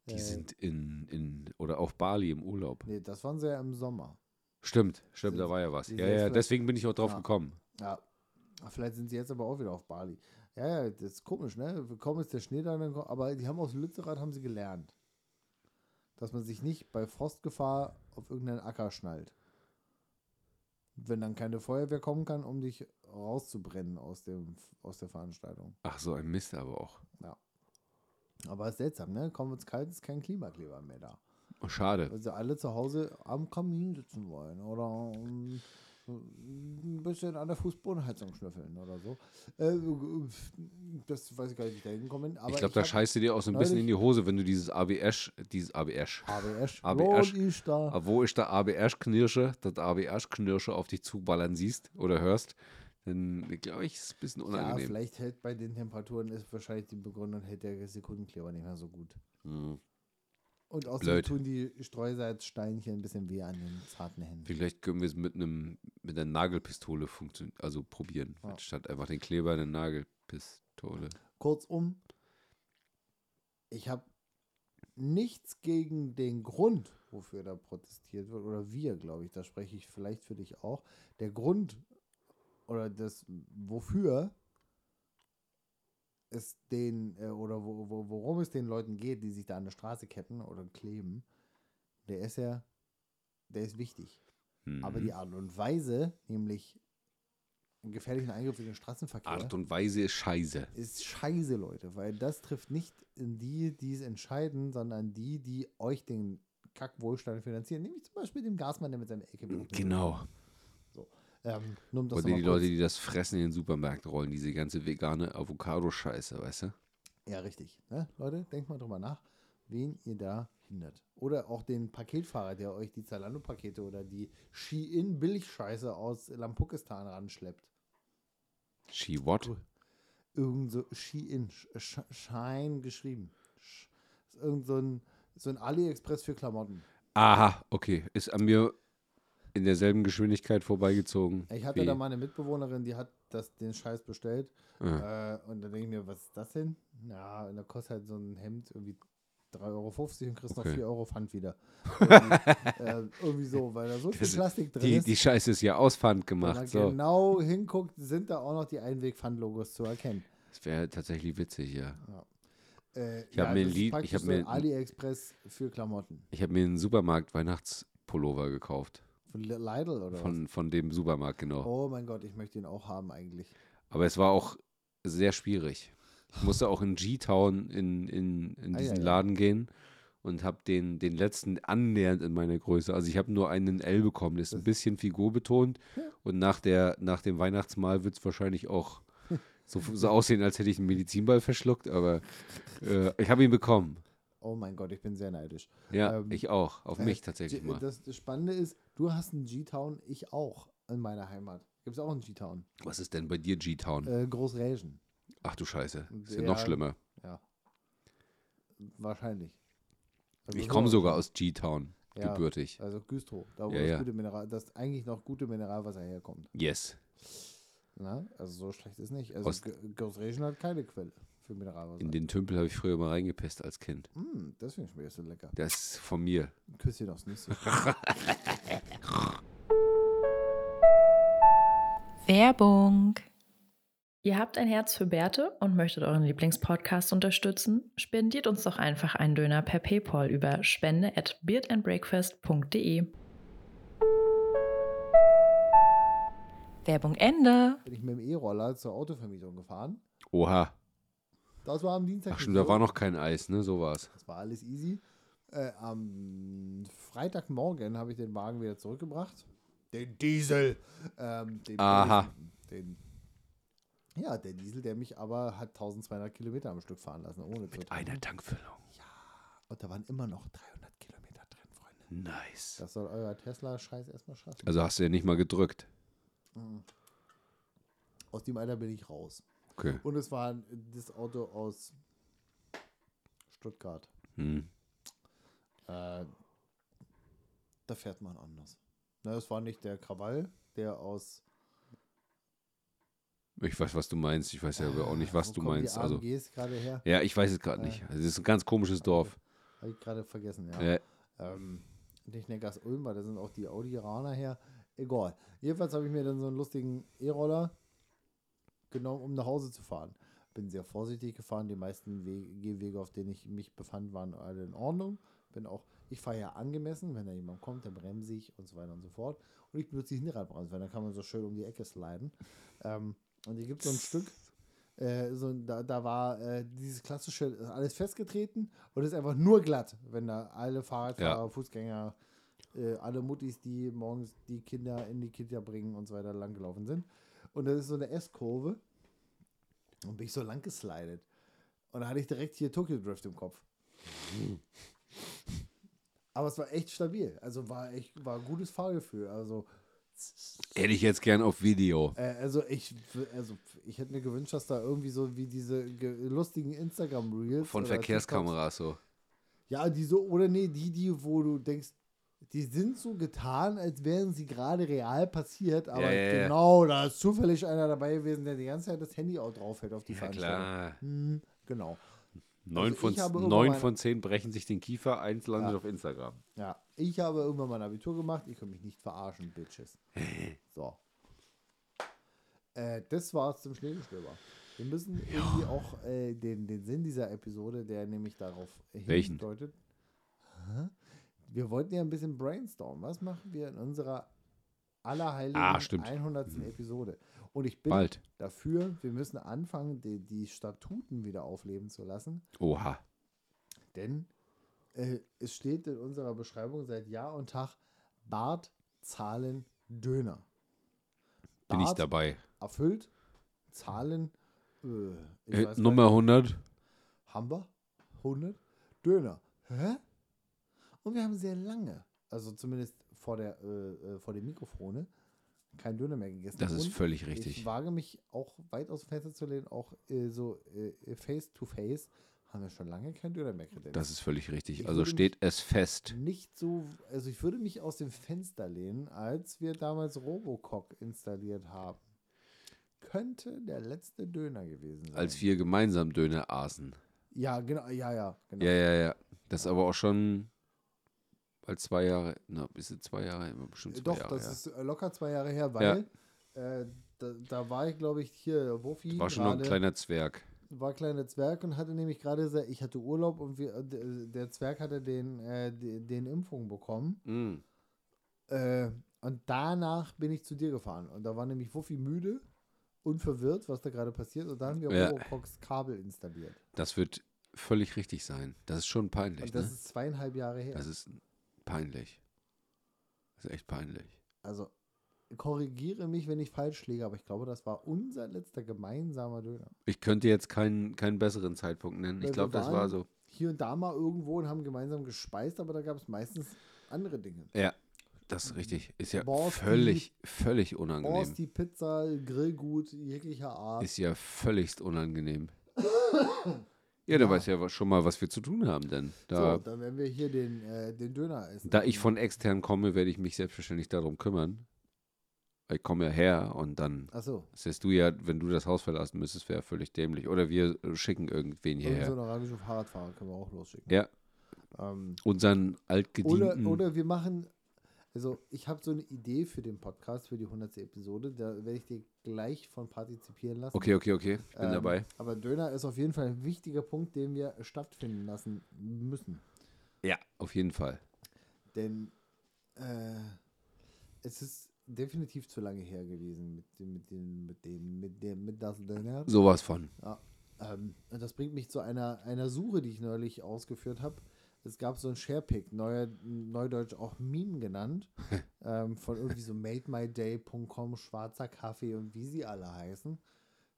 Die Äh, sind in, in, oder auf Bali im Urlaub. Nee, das waren sie ja im Sommer. Stimmt, stimmt, Sind- da war ja was. Ja, ja, deswegen bin ich auch drauf Ja. gekommen. Ja. Vielleicht sind sie jetzt aber auch wieder auf Bali. Ja, ja, das ist komisch, ne? Kaum ist der Schnee da, aber die haben aus Lützerath haben sie gelernt. Dass man sich nicht bei Frostgefahr auf irgendeinen Acker schnallt. Wenn dann keine Feuerwehr kommen kann, um dich rauszubrennen aus, dem, aus der Veranstaltung. Ach, so ein Mist aber auch. Aber ist seltsam, ne? Kaum wird's kalt, ist kein Klimakleber mehr da. Oh, schade. Weil sie alle zu Hause am Kamin sitzen wollen oder ähm, ein bisschen an der Fußbodenheizung schnüffeln oder so. Äh, das weiß ich gar nicht, wie ich da hingekommen bin. Ich glaube, da scheißt du dir auch so ein bisschen in die Hose, wenn du dieses ABS, dieses ABS. ABS. ABS. Wo ist da? Aber wo ist der ABS-Knirsche, das ABS-Knirsche auf dich zuballern siehst oder hörst, dann glaube ich, ist es ein bisschen Ja, unangenehm. vielleicht hält bei den Temperaturen ist wahrscheinlich die Begründung, hält der Sekundenkleber nicht mehr so gut. Hm. Und außerdem Blöd. tun die Streusalzsteinchen ein bisschen weh an den zarten Händen. Vielleicht können wir es mit einem mit einer Nagelpistole funktionieren, also probieren, Ja. statt einfach den Kleber in eine Nagelpistole. Kurzum, ich habe nichts gegen den Grund, wofür da protestiert wird, oder wir, glaube ich, da spreche ich vielleicht für dich auch. Der Grund oder das, wofür es den, äh, oder wo, wo, worum es den Leuten geht, die sich da an der Straße ketten oder kleben, der ist ja, der ist wichtig. Aber Mhm. die Art und Weise, nämlich einen gefährlichen Eingriff in den Straßenverkehr, Art und Weise ist scheiße. ist scheiße, Leute, weil das trifft nicht in die, die es entscheiden, sondern die, die euch den Kackwohlstand finanzieren. Nämlich zum Beispiel den Gasmann, der mit seinem LKW. Genau. Ähm, nur um das Oder die mal Leute, kurz- die das fressen in den Supermärkten rollen, diese ganze vegane Avocado-Scheiße, weißt du? Ja, richtig. Ne? Leute, denkt mal drüber nach, wen ihr da hindert. Oder auch den Paketfahrer, der euch die Zalando-Pakete oder die Shein-Billigscheiße aus Lampukistan ranschleppt. She what? Irgend so Shein, Sch- Schein geschrieben. Sch- Ist irgend so ein, so ein AliExpress für Klamotten. Aha, okay. Ist an mir in derselben Geschwindigkeit vorbeigezogen. Ich hatte da mal eine Mitbewohnerin, die hat das, den Scheiß bestellt. Ah. Äh, und dann denke ich mir, was ist das denn? Ja, und da kostet halt so ein Hemd irgendwie 3,50 Euro und kriegst noch Okay. 4 Euro Pfand wieder. (laughs) irgendwie, äh, irgendwie so, weil da so viel Das- Plastik drin Die, ist. die Scheiße ist ja aus Pfand wenn gemacht. man So. genau hinguckt, sind da auch noch die Einweg-Pfand-Logos zu erkennen. Das wäre tatsächlich witzig, ja. Äh, Ich hab mir ein Lied- ich hab so mir- AliExpress für Klamotten. Ich habe mir einen Supermarkt-Weihnachtspullover gekauft. Von Li- Lidl oder Von, von dem Supermarkt, genau. was? Oh mein Gott, ich möchte ihn auch haben eigentlich. Aber es war auch sehr schwierig. Ich musste auch in G-Town in, in, in Ah, diesen ja, ja. Laden gehen und habe den, den letzten annähernd in meiner Größe. Also ich habe nur einen L bekommen, der ist ein bisschen figurbetont. Und nach, der, nach dem Weihnachtsmahl wird es wahrscheinlich auch (laughs) so, so aussehen, als hätte ich einen Medizinball verschluckt. Aber äh, ich habe ihn bekommen. Oh mein Gott, ich bin sehr neidisch. Ja, Ähm, ich auch. Auf äh, mich tatsächlich mal. Das, das Spannende ist, Du hast einen G-Town, ich auch in meiner Heimat. Gibt es auch einen G-Town? Was ist denn bei dir G-Town? Äh, Großrägen. Ach du Scheiße. Ist ja ja, noch schlimmer. Ja. Wahrscheinlich. Also Ich komme sogar aus G-Town, Ja. gebürtig. Also Güstrow, da wo Ja, das, gute Mineral, das eigentlich noch gute Mineralwasser herkommt. Yes. Na? Also so schlecht ist nicht. Also Aus- G- Großrägen hat keine Quelle für Mineralwasser. In den Tümpel habe ich früher mal reingepisst als Kind. Mm, deswegen schmeckt es so lecker. Das ist von mir. Küsschen aufs Nüsschen. (laughs) Werbung. Ihr habt ein Herz für Bärte und möchtet euren Lieblingspodcast unterstützen? Spendiert uns doch einfach einen Döner per PayPal über spende at beardandbreakfast.de. Werbung Ende. Bin ich mit dem E-Roller zur Autovermietung gefahren. Oha. Das war am Dienstag. Ach stimmt, da war noch kein Eis, ne? So war's. Das war alles easy. Äh, am Freitagmorgen habe ich den Wagen wieder zurückgebracht. Den Diesel. Ähm, den Aha. Den, ja, der Diesel, der mich aber hat 1200 Kilometer am Stück fahren lassen, ohne zu tanken. Eine Tankfüllung. Und da waren immer noch 300 Kilometer drin, Freunde. Nice. Das soll euer Tesla-Scheiß erstmal schaffen. Also hast du ja nicht mal gedrückt. Aus dem Alter bin ich raus. Okay. Und es war das Auto aus Stuttgart. Hm. Äh, da fährt man anders. Na, es war nicht der Krawall, der aus. Ich weiß, was du meinst. Ich weiß ja auch nicht, was Wo du meinst. Die Also, AMGs gerade her. ja, ich weiß es gerade Äh. nicht. Also, es ist ein ganz komisches Dorf. Habe ich gerade vergessen, ja. Ja. Ähm, nicht Neckars Ulm, weil da sind auch die Audi-Raner her. Egal. Jedenfalls habe ich mir dann so einen lustigen E-Roller genommen, um nach Hause zu fahren. Bin sehr vorsichtig gefahren. Die meisten We Gehwege, auf denen ich mich befand, waren alle in Ordnung. Bin auch, ich fahre ja angemessen. Wenn da jemand kommt, dann bremse ich und so weiter und so fort. Und ich benutze die Hinterradbremse, weil dann kann man so schön um die Ecke sliden. Ähm, und hier gibt es so ein (laughs) Stück, äh, so, da, da war äh, dieses klassische, alles festgetreten und ist einfach nur glatt, wenn da alle Fahrradfahrer, Ja. Fußgänger, äh, alle Muttis, die morgens die Kinder in die Kita bringen und so weiter langgelaufen sind. Und das ist so eine S-Kurve. Und bin ich so lang geslidet. Und da hatte ich direkt hier Tokyo Drift im Kopf. Aber es war echt stabil. Also war echt, war ein gutes Fahrgefühl. Also, Hätte ich jetzt gern auf Video. äh, also ich, also ich hätte mir gewünscht, dass da irgendwie so wie diese ge- lustigen Instagram-Reels Von Verkehrskameras so. Ja, die so, oder nee, die, die, wo du denkst, die sind so getan, als wären sie gerade real passiert, aber ja, ja. genau, da ist zufällig einer dabei gewesen, der die ganze Zeit das Handy auch drauf hält auf die Ja, Veranstaltung. klar. Hm, genau. Neun, Also von, ich neun von zehn brechen sich den Kiefer, eins landet Ja. auf Instagram. Ja, ich habe irgendwann mein Abitur gemacht. Ihr könnt mich nicht verarschen, Bitches. (laughs) So. Äh, das war's zum Schneegestöber. Wir müssen irgendwie auch äh, den, den Sinn dieser Episode, der nämlich darauf Welchen? hindeutet. Wir wollten ja ein bisschen brainstormen. Was machen wir in unserer allerheiligen Ah, stimmt. 100. Episode? Und ich bin Bald. dafür, wir müssen anfangen, die, die Statuten wieder aufleben zu lassen. Oha. Denn äh, es steht in unserer Beschreibung seit Jahr und Tag Bart, Zahlen, Döner. Bin ich Bart dabei. Erfüllt, Zahlen, äh, Äh, Nummer gar 100. nicht, haben wir 100 Döner. Hä? Und wir haben sehr lange, also zumindest vor, der, äh, äh, vor dem Mikrofone, kein Döner mehr gegessen. Das ist Und völlig richtig. Ich wage mich auch weit aus dem Fenster zu lehnen, auch äh, so äh, face to face haben wir schon lange kein Döner mehr kredenzt. Das ist völlig richtig. Ich Also steht es fest. nicht so, also ich würde mich aus dem Fenster lehnen, als wir damals Robocock installiert haben. Könnte der letzte Döner gewesen sein. Als wir gemeinsam Döner aßen. Ja, genau, ja, ja, genau. Ja, ja, ja. Das ist aber auch schon bald zwei Jahre. Na, bis zwei Jahre, bestimmt zwei Doch, Jahre. das ja. ist äh, locker zwei Jahre her, weil äh, da, da war ich, glaube ich, hier, Wuffi, War schon noch ein kleiner Zwerg. war kleiner Zwerg und hatte nämlich gerade, ich hatte Urlaub und wir, äh, der- Zwerg hatte den, äh, den, den Impfung bekommen. Mm. Äh, und danach bin ich zu dir gefahren. Und da war nämlich Wuffi müde und verwirrt, was da gerade passiert. Und dann haben wir Ja. Robocox Kabel installiert. Das wird völlig richtig sein. Das ist schon peinlich. Und das ne? ist zweieinhalb Jahre her. das ist peinlich. Das ist echt peinlich. also korrigiere mich, wenn ich falsch liege, aber ich glaube, das war unser letzter gemeinsamer Döner. Ich könnte jetzt keinen, keinen besseren Zeitpunkt nennen. Weil Ich glaube, das war so. Hier und da mal irgendwo und haben gemeinsam gespeist, aber da gab es meistens andere Dinge. Ja. Das ist richtig. Ist ja Borsti- völlig, völlig unangenehm. Borsti, Pizza, Grillgut jeglicher Art. Ist ja völligst unangenehm. (coughs) ja, da Ja. weiß ja schon mal, was wir zu tun haben, denn da, so, dann werden wir hier den, äh, den Döner essen. da ich von extern komme, werde ich mich selbstverständlich darum kümmern. Ich komme ja her und dann Achso, säst du ja, wenn du das Haus verlassen müsstest, wäre völlig dämlich. Oder wir äh, schicken irgendwen irgend so hierher. einen orangen Fahrradfahrer können wir auch losschicken. Ja, Ähm, unseren oder, altgedienten. oder wir machen, also ich habe so eine Idee für den Podcast, für die 100. Episode. Da werde ich dir gleich von partizipieren lassen. okay, okay, okay. Ich bin Ähm, dabei. Aber Döner ist auf jeden Fall ein wichtiger Punkt, den wir stattfinden lassen müssen. Ja, auf jeden Fall. Denn äh, es ist definitiv zu lange her gewesen mit dem, mit dem, mit dem, mit dem, mit das Döner. Sowas von. Ähm, und das bringt mich zu einer, einer Suche, die ich neulich ausgeführt habe. Es gab so ein Sharepick, neuer, neudeutsch auch Meme genannt, (laughs) ähm, von irgendwie so mademyday.com, schwarzer Kaffee und wie sie alle heißen.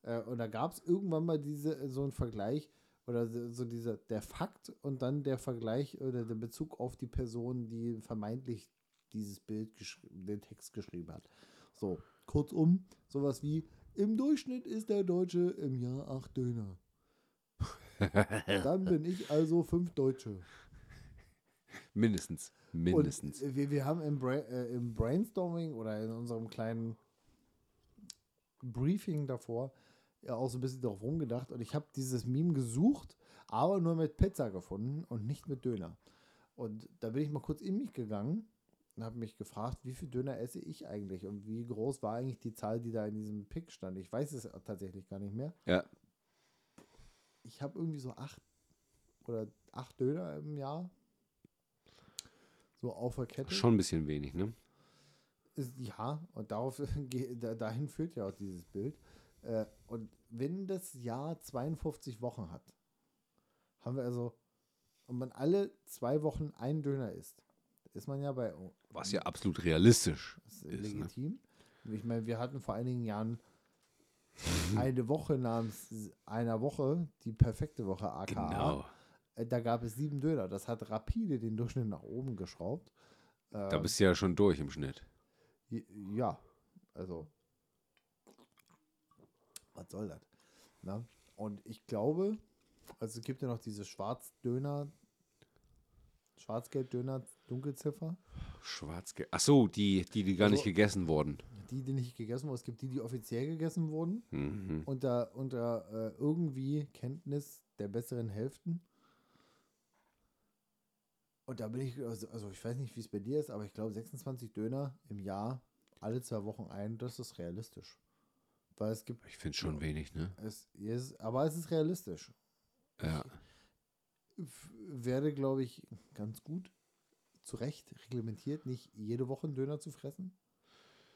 Äh, und da gab es irgendwann mal diese, so einen Vergleich oder so dieser, der Fakt und dann der Vergleich oder der Bezug auf die Person, die vermeintlich dieses Bild, den Text geschrieben hat. So, kurzum, sowas wie, im Durchschnitt ist der Deutsche im Jahr acht Döner. (laughs) Dann bin ich also fünf Deutsche. Mindestens. Mindestens. Und wir, wir haben im, Bra äh, im Brainstorming oder in unserem kleinen Briefing davor ja auch so ein bisschen darauf rumgedacht und ich habe dieses Meme gesucht, aber nur mit Pizza gefunden und nicht mit Döner. Und da bin ich mal kurz in mich gegangen und habe mich gefragt, wie viel Döner esse ich eigentlich und wie groß war eigentlich die Zahl, die da in diesem Pick stand. Ich weiß es tatsächlich gar nicht mehr. ja. Ich habe irgendwie so acht oder acht Döner im Jahr. So auf der Kette. Schon ein bisschen wenig, ne? Ist, ja, und darauf, (laughs) dahin führt ja auch dieses Bild. Äh, und wenn das Jahr 52 Wochen hat, haben wir also, und man alle zwei Wochen einen Döner isst, ist man ja bei Was ja absolut realistisch das ist ist, ne? legitim. Ich meine, wir hatten vor einigen Jahren eine Woche namens einer Woche, die perfekte Woche aka. Genau. Äh, Da gab es sieben Döner. Das hat rapide den Durchschnitt nach oben geschraubt. Da Ähm, bist du ja schon durch im Schnitt. Ja, also. Was soll das? Na? Und ich glaube, also es gibt ja noch diese Schwarzdöner, Schwarzgelddöner, Dunkelziffer. Schwarzgelb. Ach so, die, die, die gar Also- nicht gegessen wurden. Die, die nicht gegessen wurden. Es gibt die, die offiziell gegessen wurden. Mhm. Unter, unter äh, irgendwie Kenntnis der besseren Hälften. Und da bin ich, also, also ich weiß nicht, wie es bei dir ist, aber ich glaube 26 Döner im Jahr, alle zwei Wochen ein, das ist realistisch. Weil es gibt Ich finde schon wenig, ne? Es ist, aber es ist realistisch. Ja. F- Werde, glaube ich, ganz gut zu Recht reglementiert, nicht jede Woche einen Döner zu fressen.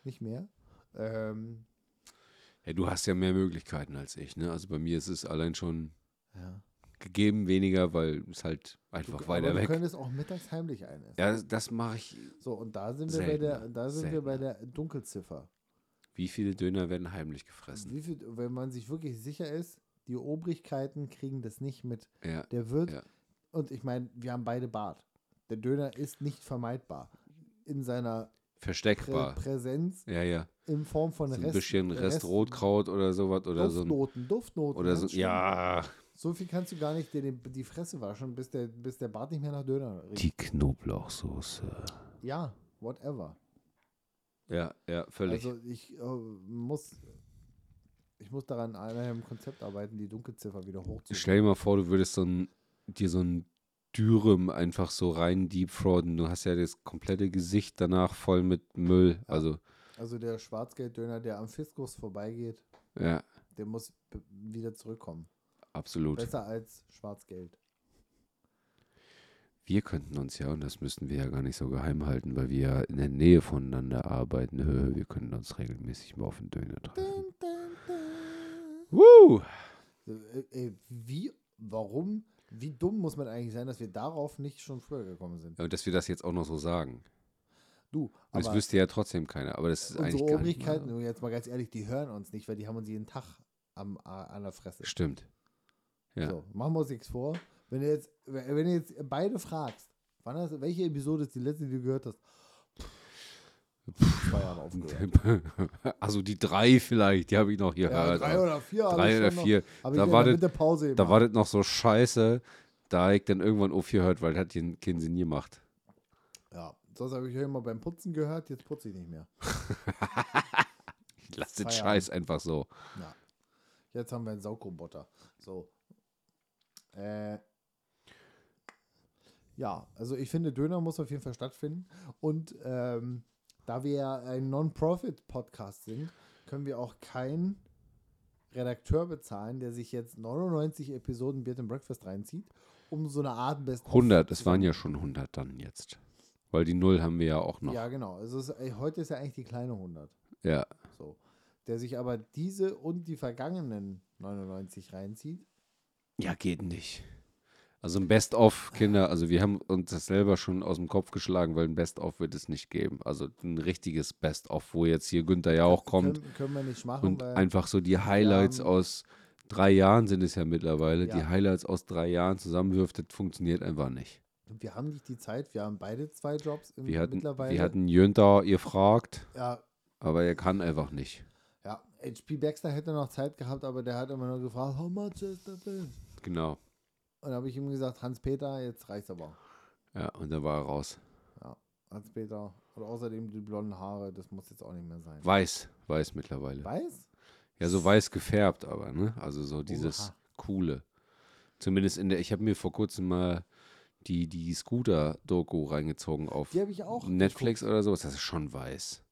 Nicht mehr. Ähm, ja. Du hast ja mehr Möglichkeiten als ich, ne? Also bei mir ist es allein schon ja. Gegeben weniger, weil es halt einfach Du, weiter aber weg. du könntest auch mittags heimlich einessen. Ja, das, das mache ich. So, und da sind wir bei der, Seltener, da sind wir bei der Dunkelziffer. Wie viele Döner werden heimlich gefressen? Wie viel, wenn man sich wirklich sicher ist, die Obrigkeiten kriegen das nicht mit. Ja. Der wird, Ja. und ich meine, wir haben beide Bart. Der Döner ist nicht vermeidbar. In seiner Prä Versteckbar. Präsenz Ja, ja. in Form von So ein Rest, bisschen Rest- Rest-Rotkraut oder sowas oder so ein. Duftnoten, Duftnoten. Oder so. schlimm. Ja. So viel kannst du gar nicht dir den, die Fresse waschen, bis der, bis der Bart nicht mehr nach Döner riecht. Die Knoblauchsoße. Ja, whatever. Ja, ja, völlig. Also ich äh, muss ich muss daran an einem Konzept arbeiten, die Dunkelziffer wieder hochzubringen. Stell dir mal vor, du würdest so ein, dir so ein Dürüm einfach so rein deepfroden. Du hast ja das komplette Gesicht danach voll mit Müll. Also, Also der Schwarzgelddöner, der am Fiskus vorbeigeht, ja, der muss wieder zurückkommen. Absolut. Besser als Schwarzgeld. Wir könnten uns ja, und das müssten wir ja gar nicht so geheim halten, weil wir ja in der Nähe voneinander arbeiten. Wir könnten uns regelmäßig mal auf den Döner treffen. Dun, dun, dun. Woo! Äh, äh, wie, warum, wie dumm muss man eigentlich sein, dass wir darauf nicht schon früher gekommen sind? Ja, Und dass wir das jetzt auch noch so sagen. Du, Und das aber wüsste ja trotzdem keiner. Aber das ist eigentlich unsere gar nicht Obrigkeiten, mal, jetzt mal ganz ehrlich, die hören uns nicht, weil die haben uns jeden Tag am, an der Fresse. Stimmt. Ja. So, machen wir uns nichts vor. Wenn du jetzt, wenn du jetzt beide fragst, wann hast, welche Episode ist die letzte, die du gehört hast? Zwei Jahren aufgehört. (laughs) also die drei vielleicht, die habe ich noch Ja, gehört. drei oder vier. hab drei oder vier. Noch, Da in war der das- Mitte Pause Da gemacht. war das noch so scheiße, da ich dann irgendwann aufgehört, weil das hat keinen keinen Sinn gemacht. Ja, sonst habe ich immer beim Putzen gehört, jetzt putze ich nicht mehr. (laughs) Ich lasse den. Scheiß einfach so. Ja. Jetzt haben wir einen Saugroboter. So. Äh, ja, also ich finde, Döner muss auf jeden Fall stattfinden. Und ähm, da wir ja ein Non-Profit-Podcast sind, können wir auch keinen Redakteur bezahlen, der sich jetzt 99 Episoden Beard and Breakfast reinzieht, um so eine Art Best 100, es waren ja schon 100 dann jetzt. Weil die Null haben wir ja auch noch. Ja, genau. Also es, heute ist ja eigentlich die kleine 100. Ja. So. Der sich aber diese und die vergangenen 99 reinzieht. Ja, geht nicht. Also ein Best-of, Kinder, also wir haben uns das selber schon aus dem Kopf geschlagen, weil ein Best-of wird es nicht geben. Also ein richtiges Best-of, wo jetzt hier Günther ja auch kommt Können, können wir nicht machen, und einfach so die Highlights aus drei Jahren sind es ja mittlerweile, die Ja. Highlights aus drei Jahren zusammenwirft, das funktioniert einfach nicht. wir haben nicht die Zeit. Wir haben beide zwei Jobs im, Wir hatten, mittlerweile. wir hatten Jünter gefragt, ja, aber er kann einfach nicht. ja, HP Baxter hätte noch Zeit gehabt, aber der hat immer nur gefragt, how much is the bill? Genau. Und da habe ich ihm gesagt, Hans-Peter, jetzt reicht's aber. Ja, und dann war er raus. Hans-Peter. Und außerdem die blonden Haare, das muss jetzt auch nicht mehr sein. Weiß, weiß mittlerweile. Weiß? Ja, so weiß gefärbt, aber, ne? Also so dieses Oha. coole. Zumindest in der, ich habe mir vor kurzem mal die, die Scooter-Doku reingezogen auf Die ich auch Netflix oder sowas. Das ist schon weiß.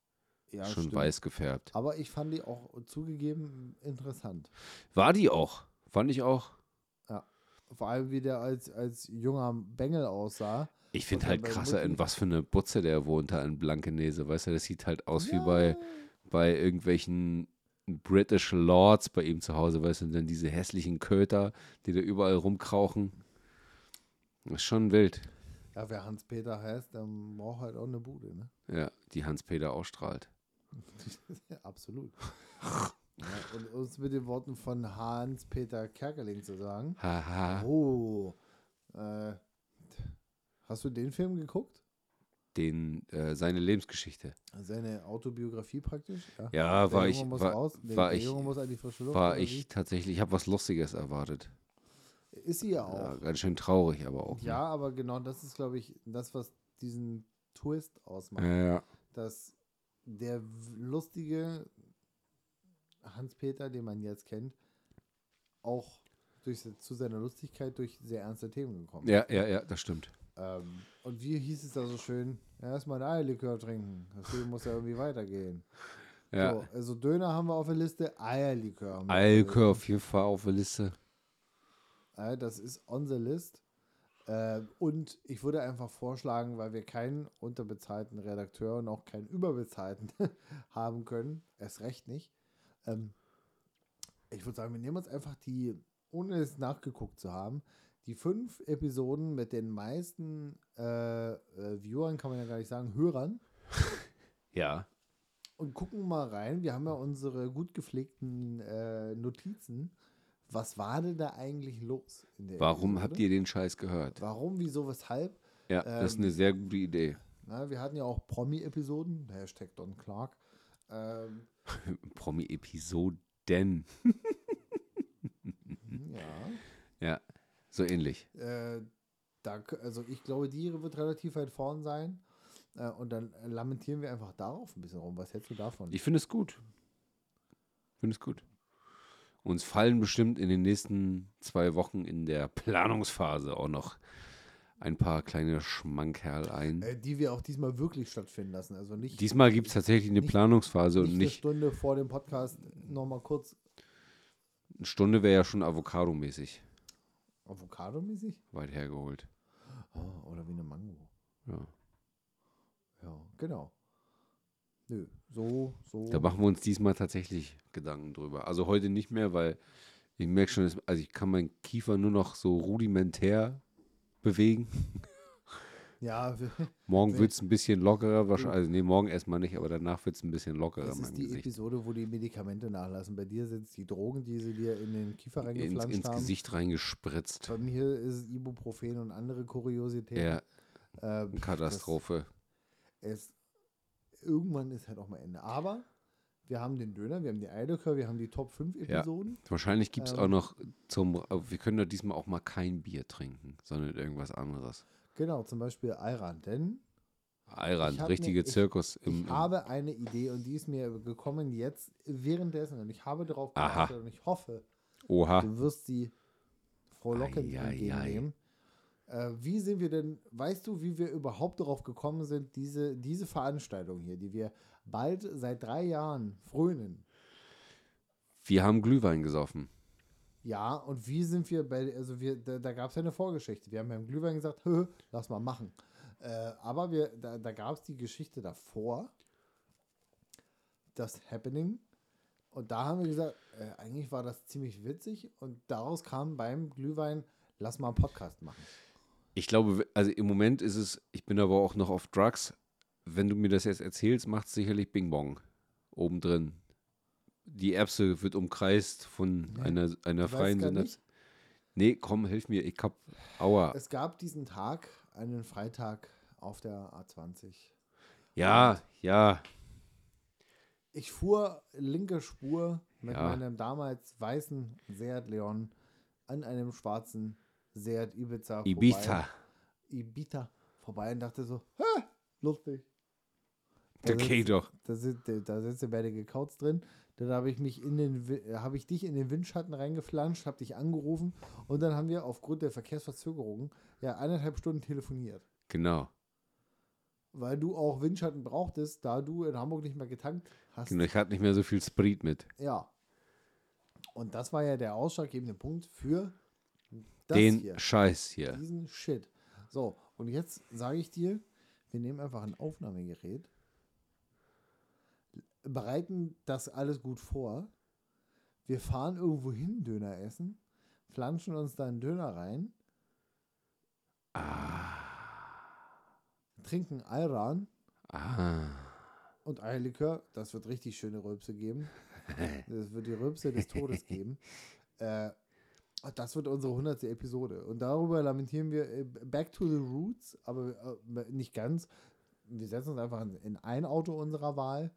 Ja, schon stimmt. weiß gefärbt. Aber ich fand die auch zugegeben interessant. War die auch. Fand ich auch. Vor allem, wie der als, als junger Bengel aussah. Ich finde halt krasser, in was für eine Butze der wohnt da in Blankenese. Weißt du, das sieht halt aus wie Ja. bei, bei irgendwelchen British Lords bei ihm zu Hause, weißt du, und dann diese hässlichen Köter, die da überall rumkrauchen. Das ist schon wild. Ja, wer Hans-Peter heißt, der braucht halt auch eine Bude, ne? Ja, die Hans-Peter ausstrahlt. (laughs) Absolut. (laughs) ja, und uns mit den Worten von Hans-Peter Kerkeling zu sagen. Haha. Oh, äh, hast du den Film geguckt? Den, äh, seine Lebensgeschichte. Seine Autobiografie praktisch? Ja, Der war ich, muss war, raus, war ich, Junge muss an die frische Luft. war ich tatsächlich, ich habe was Lustiges erwartet. Ist sie ja Ja, auch. ganz schön traurig, aber auch. ne? Ja, aber genau das ist, glaube ich, das, was diesen Twist ausmacht. Ja, ja. dass der lustige Hans-Peter, den man jetzt kennt, auch durch, zu seiner Lustigkeit durch sehr ernste Themen gekommen. Ja, ja, ja, das stimmt. Ähm, und wie hieß es da so schön? Ja, erstmal ein Eierlikör trinken. Das Leben muss ja irgendwie weitergehen. Ja. So, also Döner haben wir auf der Liste, Eierlikör. haben wir Liste. auf jeden Fall auf der Liste. Ja, das ist on the list. Äh, und ich würde einfach vorschlagen, weil wir keinen unterbezahlten Redakteur und auch keinen überbezahlten (laughs) haben können, erst recht nicht. Ähm, ich würde sagen, wir nehmen uns einfach die, ohne es nachgeguckt zu haben, die fünf Episoden mit den meisten äh, äh, Viewern, kann man ja gar nicht sagen, Hörern (laughs) Ja. und gucken mal rein. Wir haben ja unsere gut gepflegten äh, Notizen. Was war denn da eigentlich los? In der Warum Episode? habt ihr den Scheiß gehört? Warum, wieso, weshalb? Ja, das ist Ähm, eine sehr gute Idee. Na, wir hatten ja auch Promi-Episoden, Hashtag Don Clark. Ähm, (laughs) Promi-Episoden. ja. Ja, so ähnlich. Äh, da, also ich glaube, die wird relativ weit vorn sein. Äh, und dann lamentieren wir einfach darauf ein bisschen rum. Was hältst du davon? Ich finde es gut. Finde es gut. Uns fallen bestimmt in den nächsten zwei Wochen in der Planungsphase auch noch ein paar kleine Schmankerl ein. äh, die wir auch diesmal wirklich stattfinden lassen. Also nicht, Diesmal gibt es tatsächlich eine nicht- Planungsphase nicht und eine nicht Stunde vor dem Podcast nochmal kurz eine Stunde wäre ja schon Avocado-mäßig Avocado-mäßig. weit hergeholt. Oh, oder wie eine Mango. Ja. Ja, genau. Nö, so, so. Da machen wir uns diesmal tatsächlich Gedanken drüber. Also heute nicht mehr, weil ich merke schon, also ich kann meinen Kiefer nur noch so rudimentär bewegen. ja, Morgen wird es ein bisschen lockerer, wahrscheinlich. Also nee, morgen erstmal nicht, aber danach wird es ein bisschen lockerer das ist die Gesicht. Episode, wo die Medikamente nachlassen. Bei dir sind es die Drogen, die sie dir in den Kiefer Ins, reingepflanzt ins haben. Gesicht reingespritzt. Bei mir ist es Ibuprofen und andere Kuriositäten. Ja, eine Katastrophe. Es, irgendwann ist halt auch mal Ende. Aber wir haben den Döner, wir haben die Eidechör, wir haben die Top 5 Episoden. Wahrscheinlich gibt es Ähm. auch noch zum, aber wir können doch diesmal auch mal kein Bier trinken, sondern irgendwas anderes. Genau, zum Beispiel Ayran. Denn Ayran, Ich richtige ne- ich- Zirkus im, ich im habe eine Idee und die ist mir gekommen jetzt währenddessen und ich habe darauf Aha. geachtet und ich hoffe, Oha. du wirst sie frohlockend entgegennehmen. Äh, wie sind wir denn, weißt du, wie wir überhaupt darauf gekommen sind, diese, diese Veranstaltung hier, die wir bald seit drei Jahren frönen? Wir haben Glühwein gesoffen. Ja, und wie sind wir bei, also wir, da, da gab es ja eine Vorgeschichte. Wir haben beim Glühwein gesagt, lass mal machen. Äh, aber wir, da, da gab es die Geschichte davor, das Happening. Und da haben wir gesagt, äh, eigentlich war das ziemlich witzig. Und daraus kam beim Glühwein, lass mal einen Podcast machen. Ich glaube, also im Moment ist es, ich bin aber auch noch auf Drugs. Wenn du mir das jetzt erzählst, macht es sicherlich Bing Bong obendrin. Die Erbse wird umkreist von Nee, einer, einer freien Synapse. Nee, komm, hilf mir. Ich hab. Aua. Es gab diesen Tag, einen Freitag auf der A20. Ja, ja. Ich fuhr linke Spur mit Ja. meinem damals weißen Seat Leon an einem schwarzen Seat Ibiza vorbei. Ibiza. Ibiza vorbei und dachte so, Hä, lustig. Da Okay, sitzt- doch. Da, sind, da sitzen beide gekaut drin. Dann habe ich mich in den, äh, habe ich dich in den Windschatten reingeflanscht, habe dich angerufen und dann haben wir aufgrund der Verkehrsverzögerungen ja eineinhalb Stunden telefoniert. Genau. Weil du auch Windschatten brauchtest, da du in Hamburg nicht mehr getankt hast. genau. Ich hatte nicht mehr so viel Sprit mit. Ja. Und das war ja der ausschlaggebende Punkt für Den hier. Scheiß hier. Diesen Shit. So, und jetzt sage ich dir, wir nehmen einfach ein Aufnahmegerät, bereiten das alles gut vor. Wir fahren irgendwo hin, Döner essen, flanschen uns da einen Döner rein, trinken Ayran Ah. und Eierlikör. Das wird richtig schöne Rülpse geben. (laughs) Das wird die Rülpse des Todes geben. Äh, das wird unsere 100. Episode. Und darüber lamentieren wir äh, Back to the Roots, aber äh, nicht ganz. Wir setzen uns einfach in, in ein Auto unserer Wahl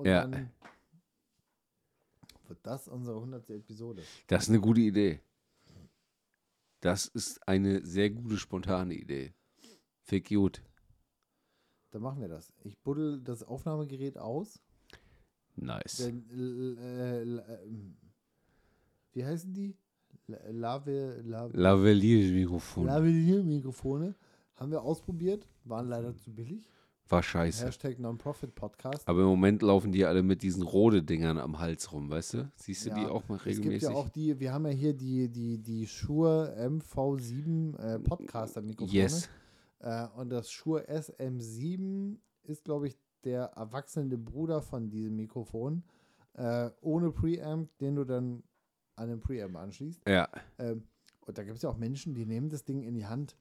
und Ja. dann wird das unsere 100. Episode. Das ist eine gute Idee. Das ist eine sehr gute, spontane Idee. Fick gut. Dann machen wir das. Ich buddel das Aufnahmegerät aus. Nice. Denn, äh, äh, äh, wie heißen die? La- Lave, Lave, Lavalier-Mikrofon. Lavalier-Mikrofone haben wir ausprobiert, waren leider zu billig. War scheiße. Hashtag Non-Profit Podcast. Aber im Moment laufen die alle mit diesen Rode-Dingern am Hals rum, weißt du? Siehst du die Ja, auch mal Es gibt regelmäßig? ja auch die, wir haben ja hier die, die, die Shure MV7 äh, Podcaster-Mikrofone. yes. Äh, und das Shure SM7 ist, glaube ich, der erwachsene Bruder von diesem Mikrofon. Äh, ohne Preamp, den du dann an den Preamp anschließt. Ja. Ähm, und da gibt es ja auch Menschen, die nehmen das Ding in die Hand,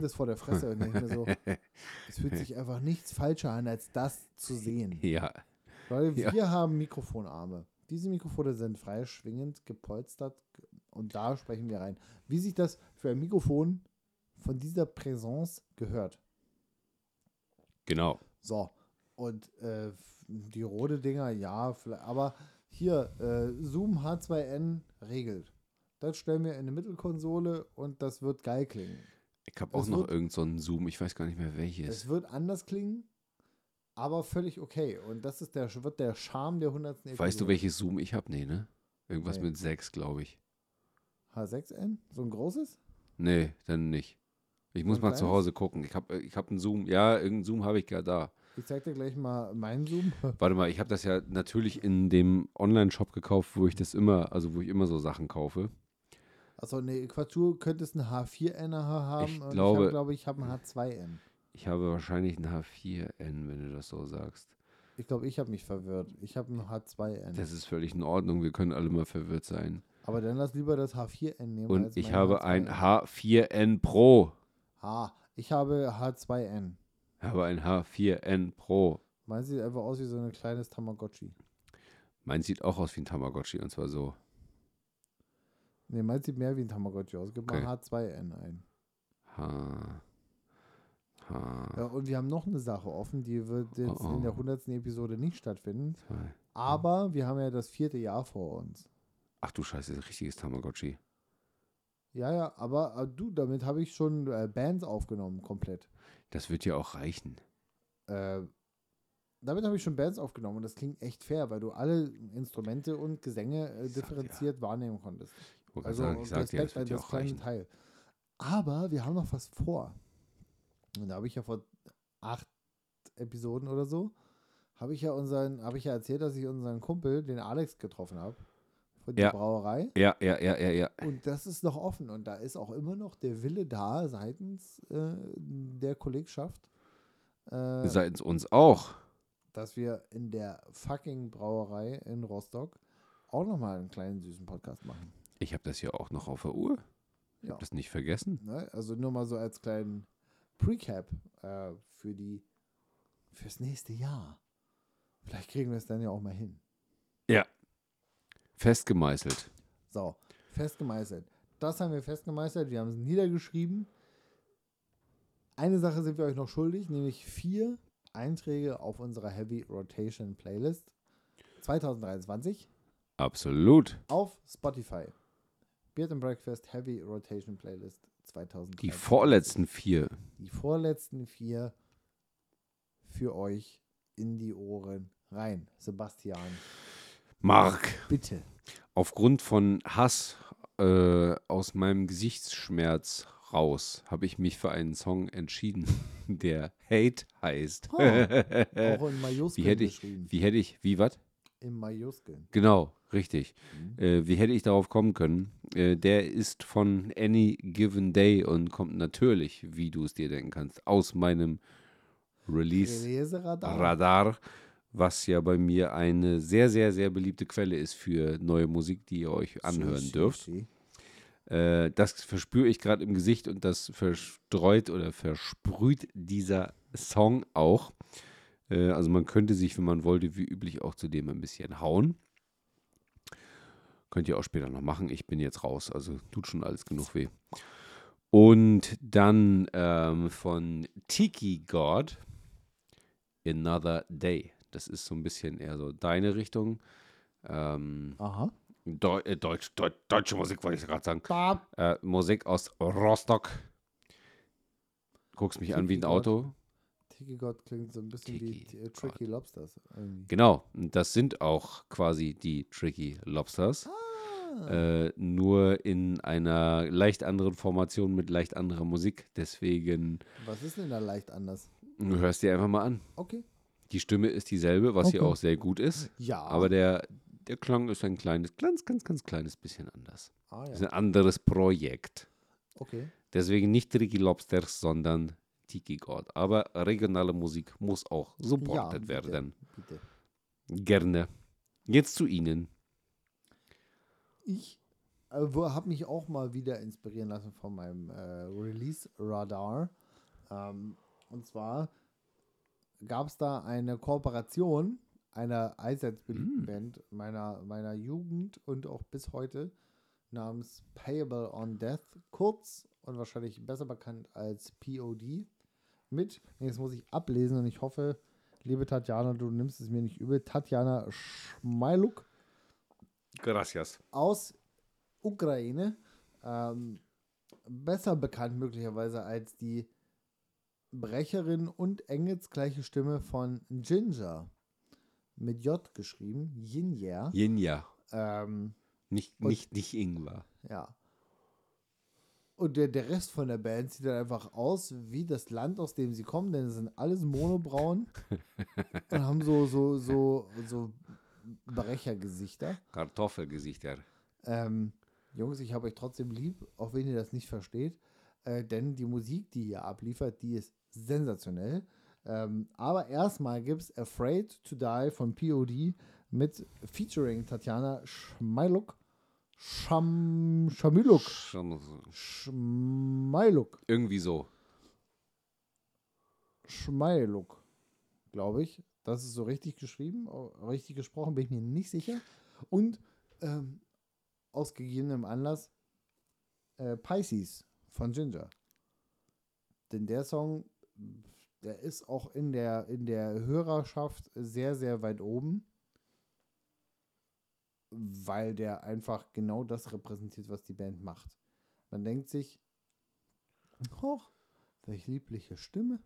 das vor der Fresse und denken mir so, (laughs) es fühlt sich einfach nichts falscher an, als das zu sehen. Ja. Weil Ja. wir haben Mikrofonarme. Diese Mikrofone sind frei schwingend, gepolstert und da sprechen wir rein. Wie sich das für ein Mikrofon von dieser Präsenz gehört. Genau. So. Und äh, die rote Dinger, ja, vielleicht, aber hier, äh, Zoom H2N regelt. Das stellen wir in eine Mittelkonsole und das wird geil klingen. Ich habe auch noch wird- irgend so einen Zoom, ich weiß gar nicht mehr welches. Es wird anders klingen, aber völlig okay. Und das ist der, wird der Charme der 100. Weißt du, Episode. welches Zoom ich habe? Nee, ne? Irgendwas Nee. mit 6, glaube ich. H6N? So ein großes? Nee, dann nicht. Ich muss mal zu kleines? Hause gucken. Ich habe ich hab einen Zoom. Ja, irgendeinen Zoom habe ich gerade da. Ich zeig dir gleich mal meinen Zoom. (laughs) Warte mal, ich habe das ja natürlich in dem Online-Shop gekauft, wo ich das immer, also wo ich immer so Sachen kaufe. Achso, nee, Quatsch, du könntest einen H4N haben. Ich und glaube- ich glaube, ich habe einen H2N. Ich habe wahrscheinlich einen H4N, wenn du das so sagst. Ich glaube, ich habe mich verwirrt. Ich habe einen H2N. Das ist völlig in Ordnung. Wir können alle mal verwirrt sein. Aber dann lass lieber das H4N nehmen. Und ich habe ein H2N. H4N Pro. Ha, ich habe H2N. Ich habe ein H4N Pro. Meins sieht einfach aus wie so ein kleines Tamagotchi. Meins sieht auch aus wie ein Tamagotchi und zwar so. Nee, meins sieht mehr wie ein Tamagotchi aus. Gib mal H2N ein. H. Ah, Ja, und wir haben noch eine Sache offen, die wird jetzt Oh, oh. in der 100. Episode nicht stattfinden. zwei. Aber wir haben ja das vierte Jahr vor uns. Ach du Scheiße, ein richtiges Tamagotchi. Ja, ja, aber äh, du, damit habe ich schon äh, Bands aufgenommen, komplett. Das wird ja auch reichen. Äh, damit habe ich schon Bands aufgenommen und das klingt echt fair, weil du alle Instrumente und Gesänge äh, differenziert wahrnehmen konntest. Wollte Also sagen, ich sag dir, das wird das auch reichen. Teil. Aber wir haben noch was vor. Und da habe ich ja vor acht Episoden oder so, habe ich ja unseren, habe ich ja erzählt, dass ich unseren Kumpel, den Alex, getroffen habe. Von der Ja. Brauerei. Ja, ja, ja, ja, ja. Und das ist noch offen. Und da ist auch immer noch der Wille da, seitens äh, der Kollegschaft, äh, Seitens uns auch. dass wir in der fucking Brauerei in Rostock auch nochmal einen kleinen süßen Podcast machen. Ich habe das ja auch noch auf der Uhr. Ich Ja. habe das nicht vergessen. Ne? Also nur mal so als kleinen Precap äh, für die fürs nächste Jahr. Vielleicht kriegen wir es dann ja auch mal hin. Festgemeißelt. So, festgemeißelt. Das haben wir festgemeißelt. Wir haben es niedergeschrieben. Eine Sache sind wir euch noch schuldig, nämlich vier Einträge auf unserer Heavy Rotation Playlist 2023 Absolut. auf Spotify. Beard and Breakfast Heavy Rotation Playlist 2023. Die vorletzten vier. die vorletzten vier für euch in die Ohren rein. Sebastian, Mark. bitte. Aufgrund von Hass äh, aus meinem Gesichtsschmerz raus habe ich mich für einen Song entschieden, (laughs) der Hate heißt. Oh, (laughs) Auch in Majuskeln wie hätte ich, wie hätte ich, wie was? In Majuskeln. Genau, richtig. Mhm. Äh, wie hätte ich darauf kommen können? Äh, der ist von Any Given Day und kommt natürlich, wie du es dir denken kannst, aus meinem Release Leseradar. Radar, was ja bei mir eine sehr, sehr, sehr beliebte Quelle ist für neue Musik, die ihr euch anhören shi, dürft. shi. Äh, das verspüre ich gerade im Gesicht und das verstreut oder versprüht dieser Song auch. Äh, also man könnte sich, wenn man wollte, wie üblich auch zudem ein bisschen hauen. Könnt ihr auch später noch machen. Ich bin jetzt raus, also tut schon alles genug weh. Und dann ähm, von Tiki God, Another Day. Das ist so ein bisschen eher so deine Richtung. Ähm, Aha. Deu äh, Deutsch, Deu deutsche Musik wollte ich gerade sagen. Äh, Musik aus Rostock. Guckst mich an wie ein Tiki Auto. Tiki God klingt so ein bisschen wie Tiki äh, Tricky Lobsters. Irgendwie. Genau, das sind auch quasi die Tricky Lobsters. Ah. Äh, nur in einer leicht anderen Formation mit leicht anderer Musik. Deswegen Was ist denn da leicht anders? du hörst dir einfach mal an. Okay. Die Stimme ist dieselbe, was hier Okay. auch sehr gut ist. Ja. Aber der, der Klang ist ein kleines, ganz, ganz, ganz kleines bisschen anders. ah, Das ist ja. ein anderes Projekt. Okay. Deswegen nicht Tricky Lobsters, sondern Tiki God. Aber regionale Musik muss auch supported bitte. werden. Bitte. Gerne. Jetzt zu Ihnen. Ich äh, habe mich auch mal wieder inspirieren lassen von meinem äh, Release-Radar. Ähm, und zwar gab es da eine Kooperation einer allseits beliebten Mm. Band meiner, meiner Jugend und auch bis heute namens Payable on Death, kurz und wahrscheinlich besser bekannt als POD. Mit, jetzt muss ich ablesen und ich hoffe, liebe Tatjana, du nimmst es mir nicht übel, Tatjana Schmeiluk Gracias. aus Ukraine, ähm, besser bekannt möglicherweise als die Brecherin und engelsgleiche Stimme von Ginger. Mit J geschrieben, Jinja. Jinja. Ähm, Nicht, nicht, nicht Ingwer. ja. Und der, der Rest von der Band sieht dann einfach aus wie das Land, aus dem sie kommen, denn es sind alles monobraun (laughs) und haben so, so, so, so Brechergesichter. Kartoffelgesichter. Ähm, Jungs, ich habe euch trotzdem lieb, auch wenn ihr das nicht versteht. Äh, denn die Musik, die ihr abliefert, die ist sensationell. Ähm, aber erstmal gibt es Afraid to Die von POD mit featuring Tatjana Schmeiluk. Scham, Schamiluk. So- Schmeiluk. Irgendwie so. Schmeiluk, glaube ich. Das ist so richtig geschrieben, richtig gesprochen, bin ich mir nicht sicher. Und ähm, aus gegebenem Anlass äh, Pisces von Ginger. Denn der Song der ist auch in der, in der Hörerschaft sehr, sehr weit oben, weil der einfach genau das repräsentiert, was die Band macht. Man denkt sich, hoch, welche liebliche Stimme.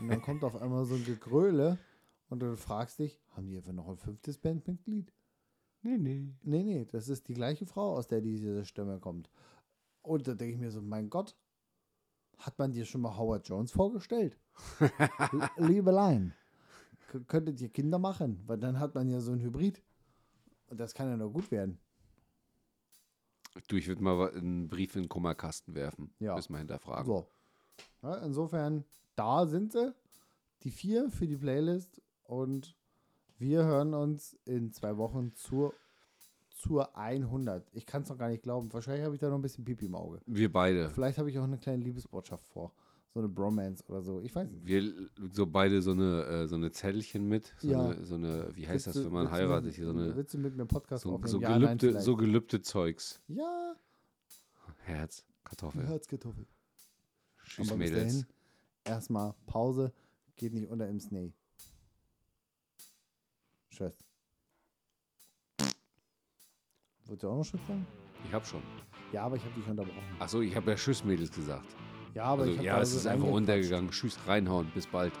Und dann kommt auf einmal so ein Gegröle und du fragst dich, haben die einfach noch ein fünftes Bandmitglied? Nee, nee. Nee, nee, das ist die gleiche Frau, aus der diese Stimme kommt. Und da denke ich mir so, mein Gott, hat man dir schon mal Howard Jones vorgestellt? (laughs) Liebelein, könntet ihr Kinder machen? Weil dann hat man ja so ein Hybrid. Und das kann ja nur gut werden. Du, ich würde mal einen Brief in den Kummerkasten werfen. Ja. Müssen wir hinterfragen. So. Ja, insofern, da sind sie, die vier für die Playlist. Und wir hören uns in zwei Wochen zur, zur 100. Ich kann es noch gar nicht glauben. Wahrscheinlich habe ich da noch ein bisschen Pipi im Auge. Wir beide. Vielleicht habe ich auch eine kleine Liebesbotschaft vor. So eine Bromance oder so. Ich weiß nicht. Wir so beide so eine, äh, so eine Zettelchen mit. So, Ja. eine, so eine, wie heißt das, Willst du- wenn man heiratet? Hier so eine, Willst du mit mir Podcast so, aufnehmen? so, ja, nein, gelübde, vielleicht. so gelübde Zeugs. Ja, Herz, Kartoffel. Herzkartoffel. Tschüss, Aber Mädels. erstmal Pause. Geht nicht unter im Snee. Tschüss. Wolltest du auch noch Tschüss sagen? Ich hab schon. Ja, aber ich habe dich unterbrochen. Achso, ich habe ja Tschüss, Mädels gesagt. Ja, aber also, ja, es ist einfach untergegangen. Tschüss, reinhauen, bis bald.